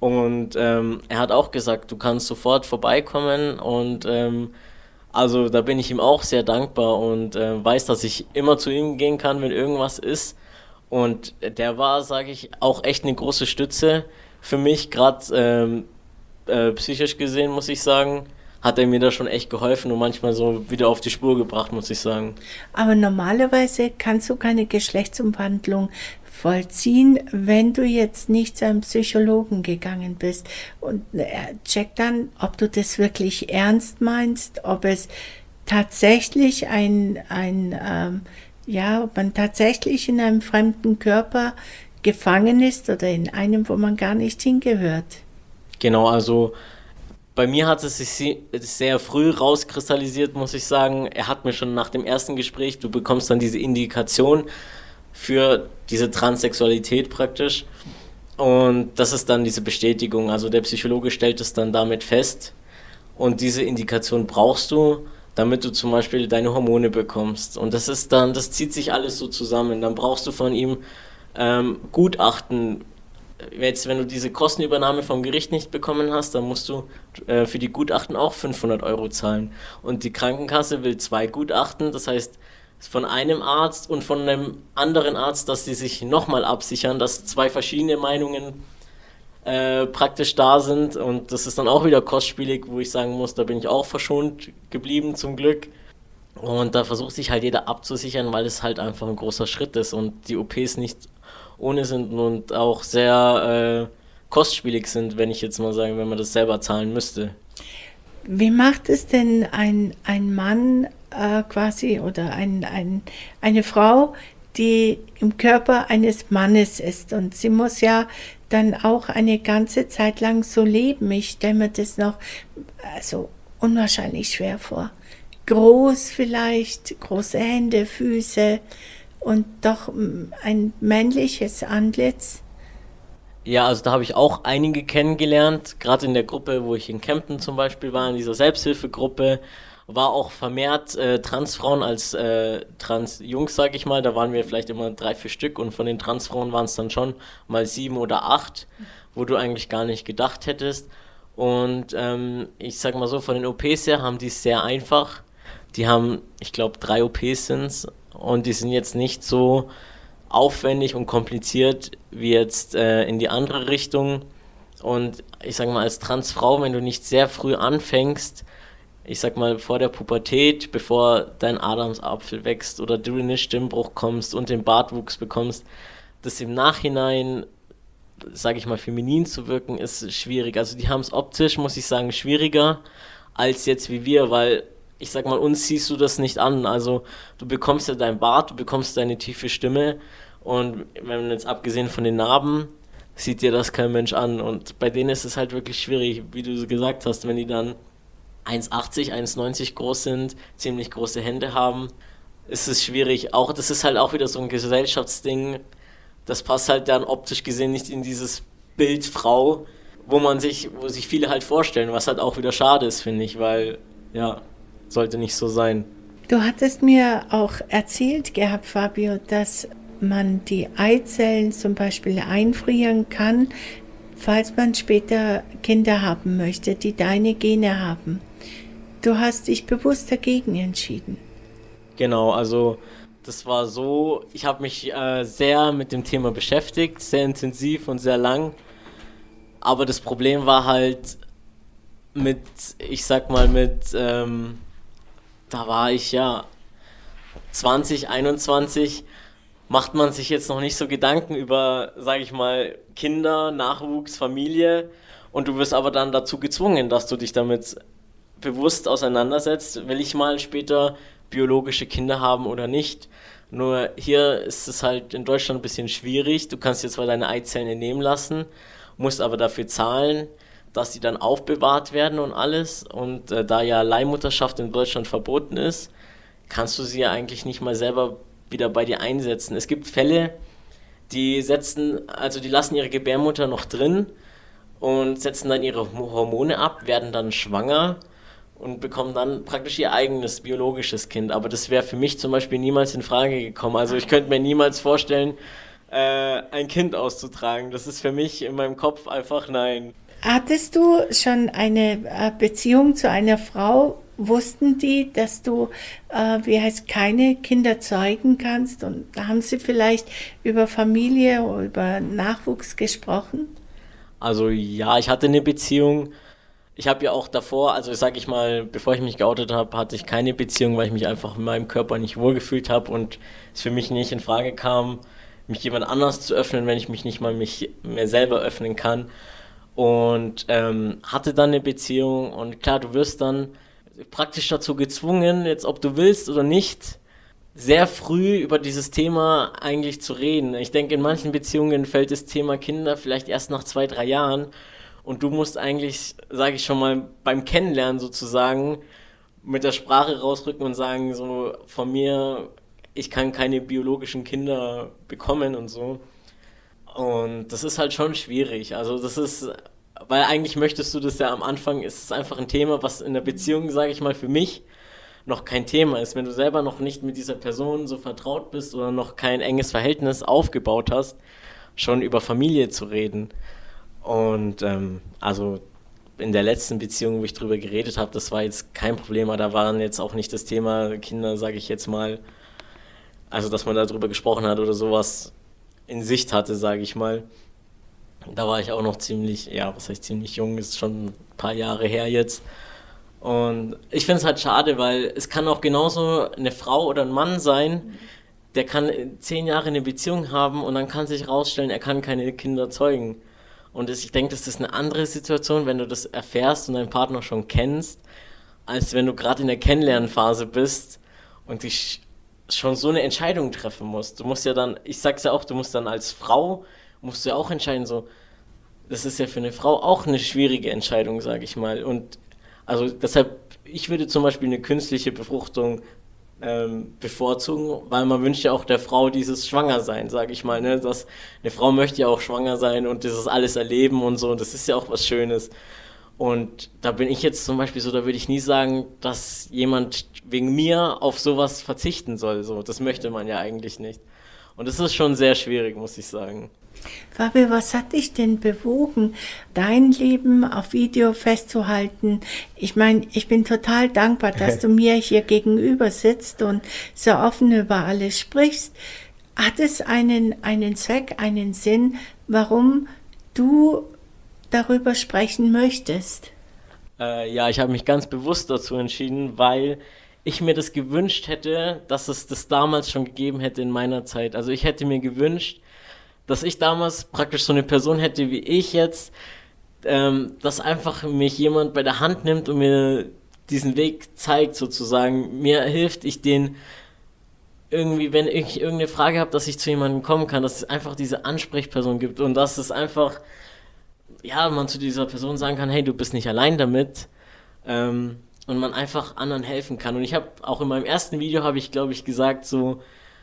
Und ähm, er hat auch gesagt, du kannst sofort vorbeikommen und ähm, also da bin ich ihm auch sehr dankbar und äh, weiß, dass ich immer zu ihm gehen kann, wenn irgendwas ist. Und der war, sage ich, auch echt eine große Stütze für mich, gerade ähm, äh, psychisch gesehen, muss ich sagen, hat er mir da schon echt geholfen und manchmal so wieder auf die Spur gebracht, muss ich sagen. Aber normalerweise kannst du keine Geschlechtsumwandlung vollziehen, wenn du jetzt nicht zu einem Psychologen gegangen bist. Und er checkt dann, ob du das wirklich ernst meinst, ob es tatsächlich ein, ein ähm, ja, ob man tatsächlich in einem fremden Körper gefangen ist oder in einem, wo man gar nicht hingehört. Genau, also bei mir hat es sich sehr früh rauskristallisiert, muss ich sagen. Er hat mir schon nach dem ersten Gespräch, du bekommst dann diese Indikation für diese Transsexualität praktisch. Und das ist dann diese Bestätigung. Also der Psychologe stellt es dann damit fest. Und diese Indikation brauchst du, damit du zum Beispiel deine Hormone bekommst. Und das ist dann, das zieht sich alles so zusammen. Dann brauchst du von ihm ähm, Gutachten, jetzt, wenn du diese Kostenübernahme vom Gericht nicht bekommen hast, dann musst du äh, für die Gutachten auch 500 Euro zahlen. Und die Krankenkasse will zwei Gutachten, das heißt von einem Arzt und von einem anderen Arzt, dass sie sich nochmal absichern, dass zwei verschiedene Meinungen äh, praktisch da sind. Und das ist dann auch wieder kostspielig, wo ich sagen muss, da bin ich auch verschont geblieben zum Glück. Und da versucht sich halt jeder abzusichern, weil es halt einfach ein großer Schritt ist und die OPs nicht ohne sind und auch sehr äh, kostspielig sind, wenn ich jetzt mal sage, wenn man das selber zahlen müsste. Wie macht es denn ein, ein Mann äh, quasi oder ein, ein, eine Frau, die im Körper eines Mannes ist? Und sie muss ja dann auch eine ganze Zeit lang so leben. Ich stelle mir das noch also unwahrscheinlich schwer vor. Groß vielleicht, große Hände, Füße, und doch ein männliches Antlitz. Ja, also da habe ich auch einige kennengelernt, gerade in der Gruppe, wo ich in Kempten zum Beispiel war, in dieser Selbsthilfegruppe, war auch vermehrt äh, Transfrauen als äh, Transjungs, sage ich mal. Da waren wir vielleicht immer drei, vier Stück und von den Transfrauen waren es dann schon mal sieben oder acht, wo du eigentlich gar nicht gedacht hättest. Und ähm, ich sag mal so, von den OPs her haben die es sehr einfach. Die haben, ich glaube, drei OPs sind und die sind jetzt nicht so aufwendig und kompliziert wie jetzt äh, in die andere Richtung. Und ich sag mal, als Transfrau, wenn du nicht sehr früh anfängst, ich sag mal, vor der Pubertät, bevor dein Adamsapfel wächst oder du in den Stimmbruch kommst und den Bartwuchs bekommst, das im Nachhinein, sag ich mal, feminin zu wirken, ist schwierig. Also die haben es optisch, muss ich sagen, schwieriger als jetzt wie wir, weil ich sag mal, uns siehst du das nicht an. Also du bekommst ja dein Bart, du bekommst deine tiefe Stimme und wenn jetzt abgesehen von den Narben, sieht dir das kein Mensch an. Und bei denen ist es halt wirklich schwierig, wie du gesagt hast, wenn die dann 1,80, 1,90 groß sind, ziemlich große Hände haben, ist es schwierig. Auch das ist halt auch wieder so ein Gesellschaftsding. Das passt halt dann optisch gesehen nicht in dieses Bild Frau, wo man sich, wo sich viele halt vorstellen, was halt auch wieder schade ist, finde ich, weil ja, sollte nicht so sein. Du hattest mir auch erzählt gehabt, Fabio, dass man die Eizellen zum Beispiel einfrieren kann, falls man später Kinder haben möchte, die deine Gene haben. Du hast dich bewusst dagegen entschieden. Genau, also das war so, ich habe mich äh, sehr mit dem Thema beschäftigt, sehr intensiv und sehr lang. Aber das Problem war halt mit, ich sag mal, mit ähm, da war ich ja 20, 21, macht man sich jetzt noch nicht so Gedanken über, sage ich mal, Kinder, Nachwuchs, Familie und du wirst aber dann dazu gezwungen, dass du dich damit bewusst auseinandersetzt, will ich mal später biologische Kinder haben oder nicht. Nur hier ist es halt in Deutschland ein bisschen schwierig. Du kannst jetzt zwar deine Eizellen entnehmen lassen, musst aber dafür zahlen dass die dann aufbewahrt werden und alles. Und äh, da ja Leihmutterschaft in Deutschland verboten ist, kannst du sie ja eigentlich nicht mal selber wieder bei dir einsetzen. Es gibt Fälle, die setzen, also die lassen ihre Gebärmutter noch drin und setzen dann ihre Hormone ab, werden dann schwanger und bekommen dann praktisch ihr eigenes biologisches Kind. Aber das wäre für mich zum Beispiel niemals in Frage gekommen. Also ich könnte mir niemals vorstellen, äh, ein Kind auszutragen. Das ist für mich in meinem Kopf einfach nein. Hattest du schon eine äh, Beziehung zu einer Frau? Wussten die, dass du, äh, wie heißt, keine Kinder zeugen kannst? Und da haben sie vielleicht über Familie oder über Nachwuchs gesprochen? Also ja, ich hatte eine Beziehung. Ich habe ja auch davor, also sag ich mal, bevor ich mich geoutet habe, hatte ich keine Beziehung, weil ich mich einfach in meinem Körper nicht wohlgefühlt habe und es für mich nicht in Frage kam, mich jemand anders zu öffnen, wenn ich mich nicht mal mich mehr selber öffnen kann und ähm, hatte dann eine Beziehung und klar, du wirst dann praktisch dazu gezwungen, jetzt ob du willst oder nicht, sehr früh über dieses Thema eigentlich zu reden. Ich denke, in manchen Beziehungen fällt das Thema Kinder vielleicht erst nach zwei, drei Jahren und du musst eigentlich, sage ich schon mal, beim Kennenlernen sozusagen mit der Sprache rausrücken und sagen, so von mir, ich kann keine biologischen Kinder bekommen und so. Und das ist halt schon schwierig. Also das ist, weil eigentlich möchtest du das ja am Anfang, ist es einfach ein Thema, was in der Beziehung, sage ich mal, für mich noch kein Thema ist. Wenn du selber noch nicht mit dieser Person so vertraut bist oder noch kein enges Verhältnis aufgebaut hast, schon über Familie zu reden. Und ähm, also in der letzten Beziehung, wo ich drüber geredet habe, das war jetzt kein Problem, aber da waren jetzt auch nicht das Thema Kinder, sage ich jetzt mal, also dass man darüber gesprochen hat oder sowas in Sicht hatte, sage ich mal. Da war ich auch noch ziemlich, ja, was heißt ziemlich jung, ist schon ein paar Jahre her jetzt. Und ich finde es halt schade, weil es kann auch genauso eine Frau oder ein Mann sein, der kann zehn Jahre eine Beziehung haben und dann kann sich rausstellen, er kann keine Kinder zeugen. Und ich denke, das ist eine andere Situation, wenn du das erfährst und deinen Partner schon kennst, als wenn du gerade in der Kennenlernphase bist und dich schon so eine Entscheidung treffen musst. Du musst ja dann, ich sag's ja auch, du musst dann als Frau, musst du ja auch entscheiden, so, das ist ja für eine Frau auch eine schwierige Entscheidung, sage ich mal. Und also deshalb, ich würde zum Beispiel eine künstliche Befruchtung ähm, bevorzugen, weil man wünscht ja auch der Frau dieses Schwangersein, sage ich mal. Ne? Das, eine Frau möchte ja auch schwanger sein und dieses alles erleben und so. Das ist ja auch was Schönes. Und da bin ich jetzt zum Beispiel so, da würde ich nie sagen, dass jemand wegen mir auf sowas verzichten soll. So, das möchte man ja eigentlich nicht. Und das ist schon sehr schwierig, muss ich sagen. Fabio, was hat dich denn bewogen, dein Leben auf Video festzuhalten? Ich meine, ich bin total dankbar, dass (laughs) du mir hier gegenüber sitzt und so offen über alles sprichst. Hat es einen, einen Zweck, einen Sinn, warum du darüber sprechen möchtest? Äh, ja, ich habe mich ganz bewusst dazu entschieden, weil ich mir das gewünscht hätte, dass es das damals schon gegeben hätte in meiner Zeit. Also ich hätte mir gewünscht, dass ich damals praktisch so eine Person hätte wie ich jetzt, ähm, dass einfach mich jemand bei der Hand nimmt und mir diesen Weg zeigt sozusagen. Mir hilft, ich den irgendwie, wenn ich irgendeine Frage habe, dass ich zu jemandem kommen kann, dass es einfach diese Ansprechperson gibt und dass es einfach, ja, man zu dieser Person sagen kann, hey, du bist nicht allein damit. Ähm, und man einfach anderen helfen kann. Und ich habe auch in meinem ersten Video habe ich, glaube ich, gesagt, so,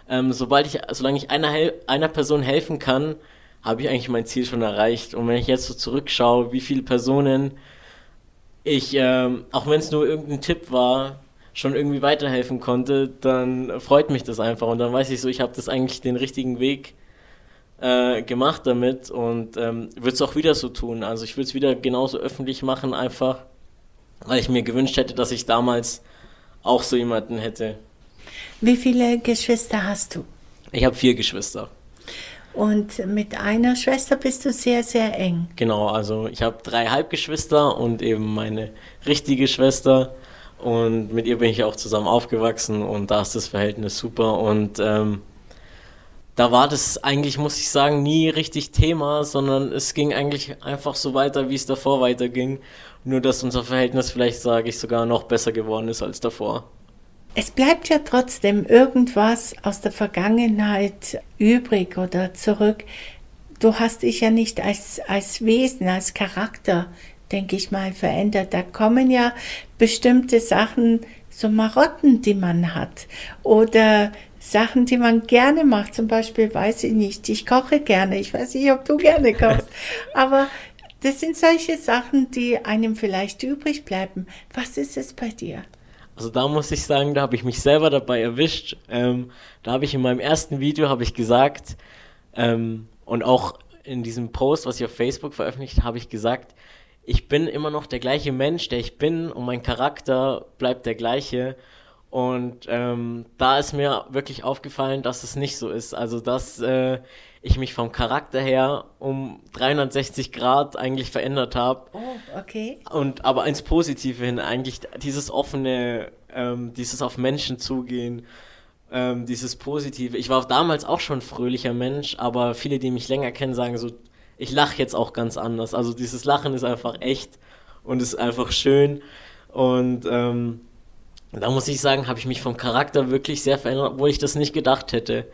ähm, sobald ich, solange ich einer, einer Person helfen kann, habe ich eigentlich mein Ziel schon erreicht. Und wenn ich jetzt so zurückschaue, wie viele Personen ich, ähm, auch wenn es nur irgendein Tipp war, schon irgendwie weiterhelfen konnte, dann freut mich das einfach. Und dann weiß ich so, ich habe das eigentlich den richtigen Weg äh, gemacht damit und ähm, würde es auch wieder so tun. Also ich würde es wieder genauso öffentlich machen, einfach weil ich mir gewünscht hätte, dass ich damals auch so jemanden hätte. Wie viele Geschwister hast du? Ich habe vier Geschwister. Und mit einer Schwester bist du sehr, sehr eng. Genau, also ich habe drei Halbgeschwister und eben meine richtige Schwester. Und mit ihr bin ich auch zusammen aufgewachsen und da ist das Verhältnis super. Und ähm, da war das eigentlich, muss ich sagen, nie richtig Thema, sondern es ging eigentlich einfach so weiter, wie es davor weiterging. Nur, dass unser Verhältnis vielleicht, sage ich, sogar noch besser geworden ist als davor. Es bleibt ja trotzdem irgendwas aus der Vergangenheit übrig oder zurück. Du hast dich ja nicht als, als Wesen, als Charakter, denke ich mal, verändert. Da kommen ja bestimmte Sachen, so Marotten, die man hat. Oder Sachen, die man gerne macht. Zum Beispiel, weiß ich nicht, ich koche gerne. Ich weiß nicht, ob du gerne kochst. (laughs) Aber das sind solche Sachen, die einem vielleicht übrig bleiben. Was ist es bei dir? Also da muss ich sagen, da habe ich mich selber dabei erwischt. Ähm, da habe ich in meinem ersten Video habe ich gesagt ähm, und auch in diesem Post, was ich auf Facebook veröffentlicht, habe ich gesagt, ich bin immer noch der gleiche Mensch, der ich bin und mein Charakter bleibt der gleiche. Und ähm, da ist mir wirklich aufgefallen, dass es nicht so ist. Also dass äh, ich mich vom Charakter her um 360 Grad eigentlich verändert habe. Oh, okay. Und aber ins Positive hin eigentlich dieses offene, ähm, dieses auf Menschen zugehen, ähm, dieses Positive. Ich war damals auch schon fröhlicher Mensch, aber viele, die mich länger kennen, sagen so, ich lache jetzt auch ganz anders. Also dieses Lachen ist einfach echt und ist einfach schön. Und ähm, da muss ich sagen, habe ich mich vom Charakter wirklich sehr verändert, obwohl ich das nicht gedacht hätte.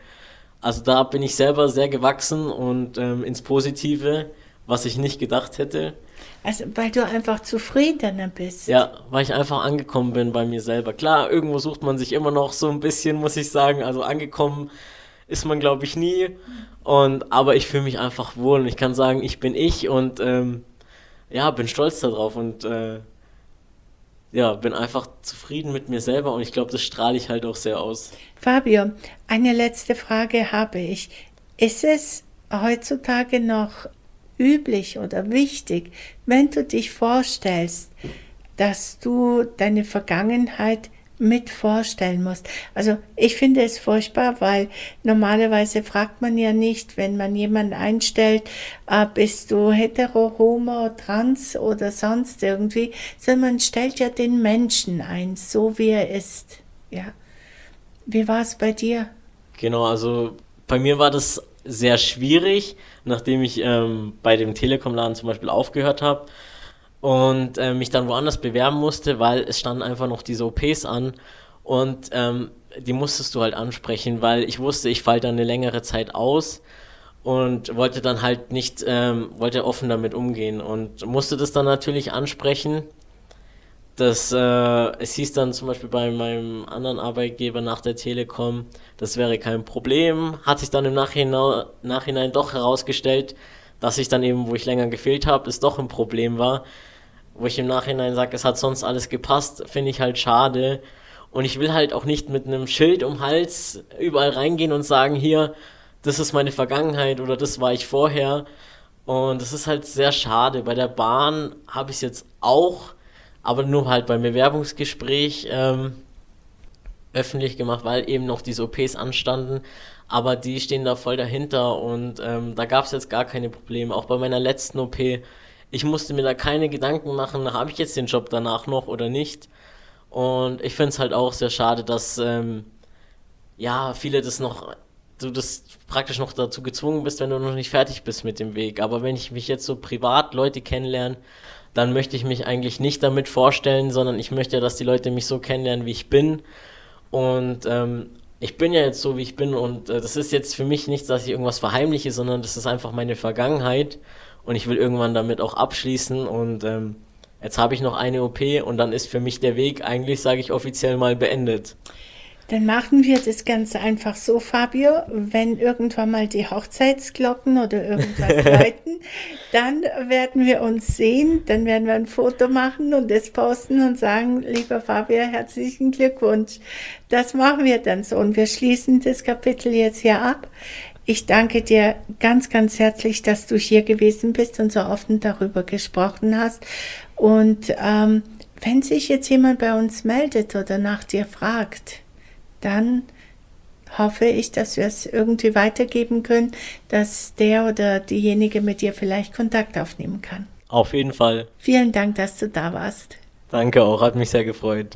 Also da bin ich selber sehr gewachsen und ähm, ins Positive, was ich nicht gedacht hätte. Also, weil du einfach zufriedener bist. Ja, weil ich einfach angekommen bin bei mir selber. Klar, irgendwo sucht man sich immer noch so ein bisschen, muss ich sagen. Also angekommen ist man, glaube ich, nie. Und, aber ich fühle mich einfach wohl und ich kann sagen, ich bin ich und ähm, ja, bin stolz darauf und äh, ja, bin einfach zufrieden mit mir selber und ich glaube, das strahle ich halt auch sehr aus. Fabio, eine letzte Frage habe ich. Ist es heutzutage noch üblich oder wichtig, wenn du dich vorstellst, dass du deine Vergangenheit mit vorstellen musst. Also ich finde es furchtbar, weil normalerweise fragt man ja nicht, wenn man jemanden einstellt, äh, bist du hetero, homo, trans oder sonst irgendwie, sondern man stellt ja den Menschen ein, so wie er ist. Ja. Wie war es bei dir? Genau, also bei mir war das sehr schwierig, nachdem ich ähm, bei dem Telekom-Laden zum Beispiel aufgehört habe und äh, mich dann woanders bewerben musste, weil es standen einfach noch diese OPs an und ähm, die musstest du halt ansprechen, weil ich wusste, ich falle dann eine längere Zeit aus und wollte dann halt nicht, ähm, wollte offen damit umgehen und musste das dann natürlich ansprechen. Das, äh, es hieß dann zum Beispiel bei meinem anderen Arbeitgeber nach der Telekom, das wäre kein Problem. Hat sich dann im Nachhinein, Nachhinein doch herausgestellt, dass ich dann eben, wo ich länger gefehlt habe, es doch ein Problem war. Wo ich im Nachhinein sage, es hat sonst alles gepasst, finde ich halt schade. Und ich will halt auch nicht mit einem Schild um Hals überall reingehen und sagen, hier, das ist meine Vergangenheit oder das war ich vorher. Und das ist halt sehr schade. Bei der Bahn habe ich es jetzt auch aber nur halt beim Bewerbungsgespräch ähm, öffentlich gemacht, weil eben noch diese OPs anstanden. Aber die stehen da voll dahinter und ähm, da gab es jetzt gar keine Probleme. Auch bei meiner letzten OP, ich musste mir da keine Gedanken machen, habe ich jetzt den Job danach noch oder nicht. Und ich finde es halt auch sehr schade, dass ähm, ja viele das noch, du das praktisch noch dazu gezwungen bist, wenn du noch nicht fertig bist mit dem Weg. Aber wenn ich mich jetzt so privat Leute kennenlerne, dann möchte ich mich eigentlich nicht damit vorstellen, sondern ich möchte, dass die Leute mich so kennenlernen, wie ich bin. Und ähm, ich bin ja jetzt so, wie ich bin und äh, das ist jetzt für mich nichts, dass ich irgendwas verheimliche, sondern das ist einfach meine Vergangenheit und ich will irgendwann damit auch abschließen und ähm, jetzt habe ich noch eine OP und dann ist für mich der Weg eigentlich, sage ich offiziell mal, beendet. Dann machen wir das ganz einfach so, Fabio. Wenn irgendwann mal die Hochzeitsglocken oder irgendwas (laughs) läuten, dann werden wir uns sehen, dann werden wir ein Foto machen und das posten und sagen, lieber Fabio, herzlichen Glückwunsch. Das machen wir dann so und wir schließen das Kapitel jetzt hier ab. Ich danke dir ganz, ganz herzlich, dass du hier gewesen bist und so offen darüber gesprochen hast. Und ähm, wenn sich jetzt jemand bei uns meldet oder nach dir fragt, dann hoffe ich, dass wir es irgendwie weitergeben können, dass der oder diejenige mit dir vielleicht Kontakt aufnehmen kann. Auf jeden Fall. Vielen Dank, dass du da warst. Danke auch, hat mich sehr gefreut.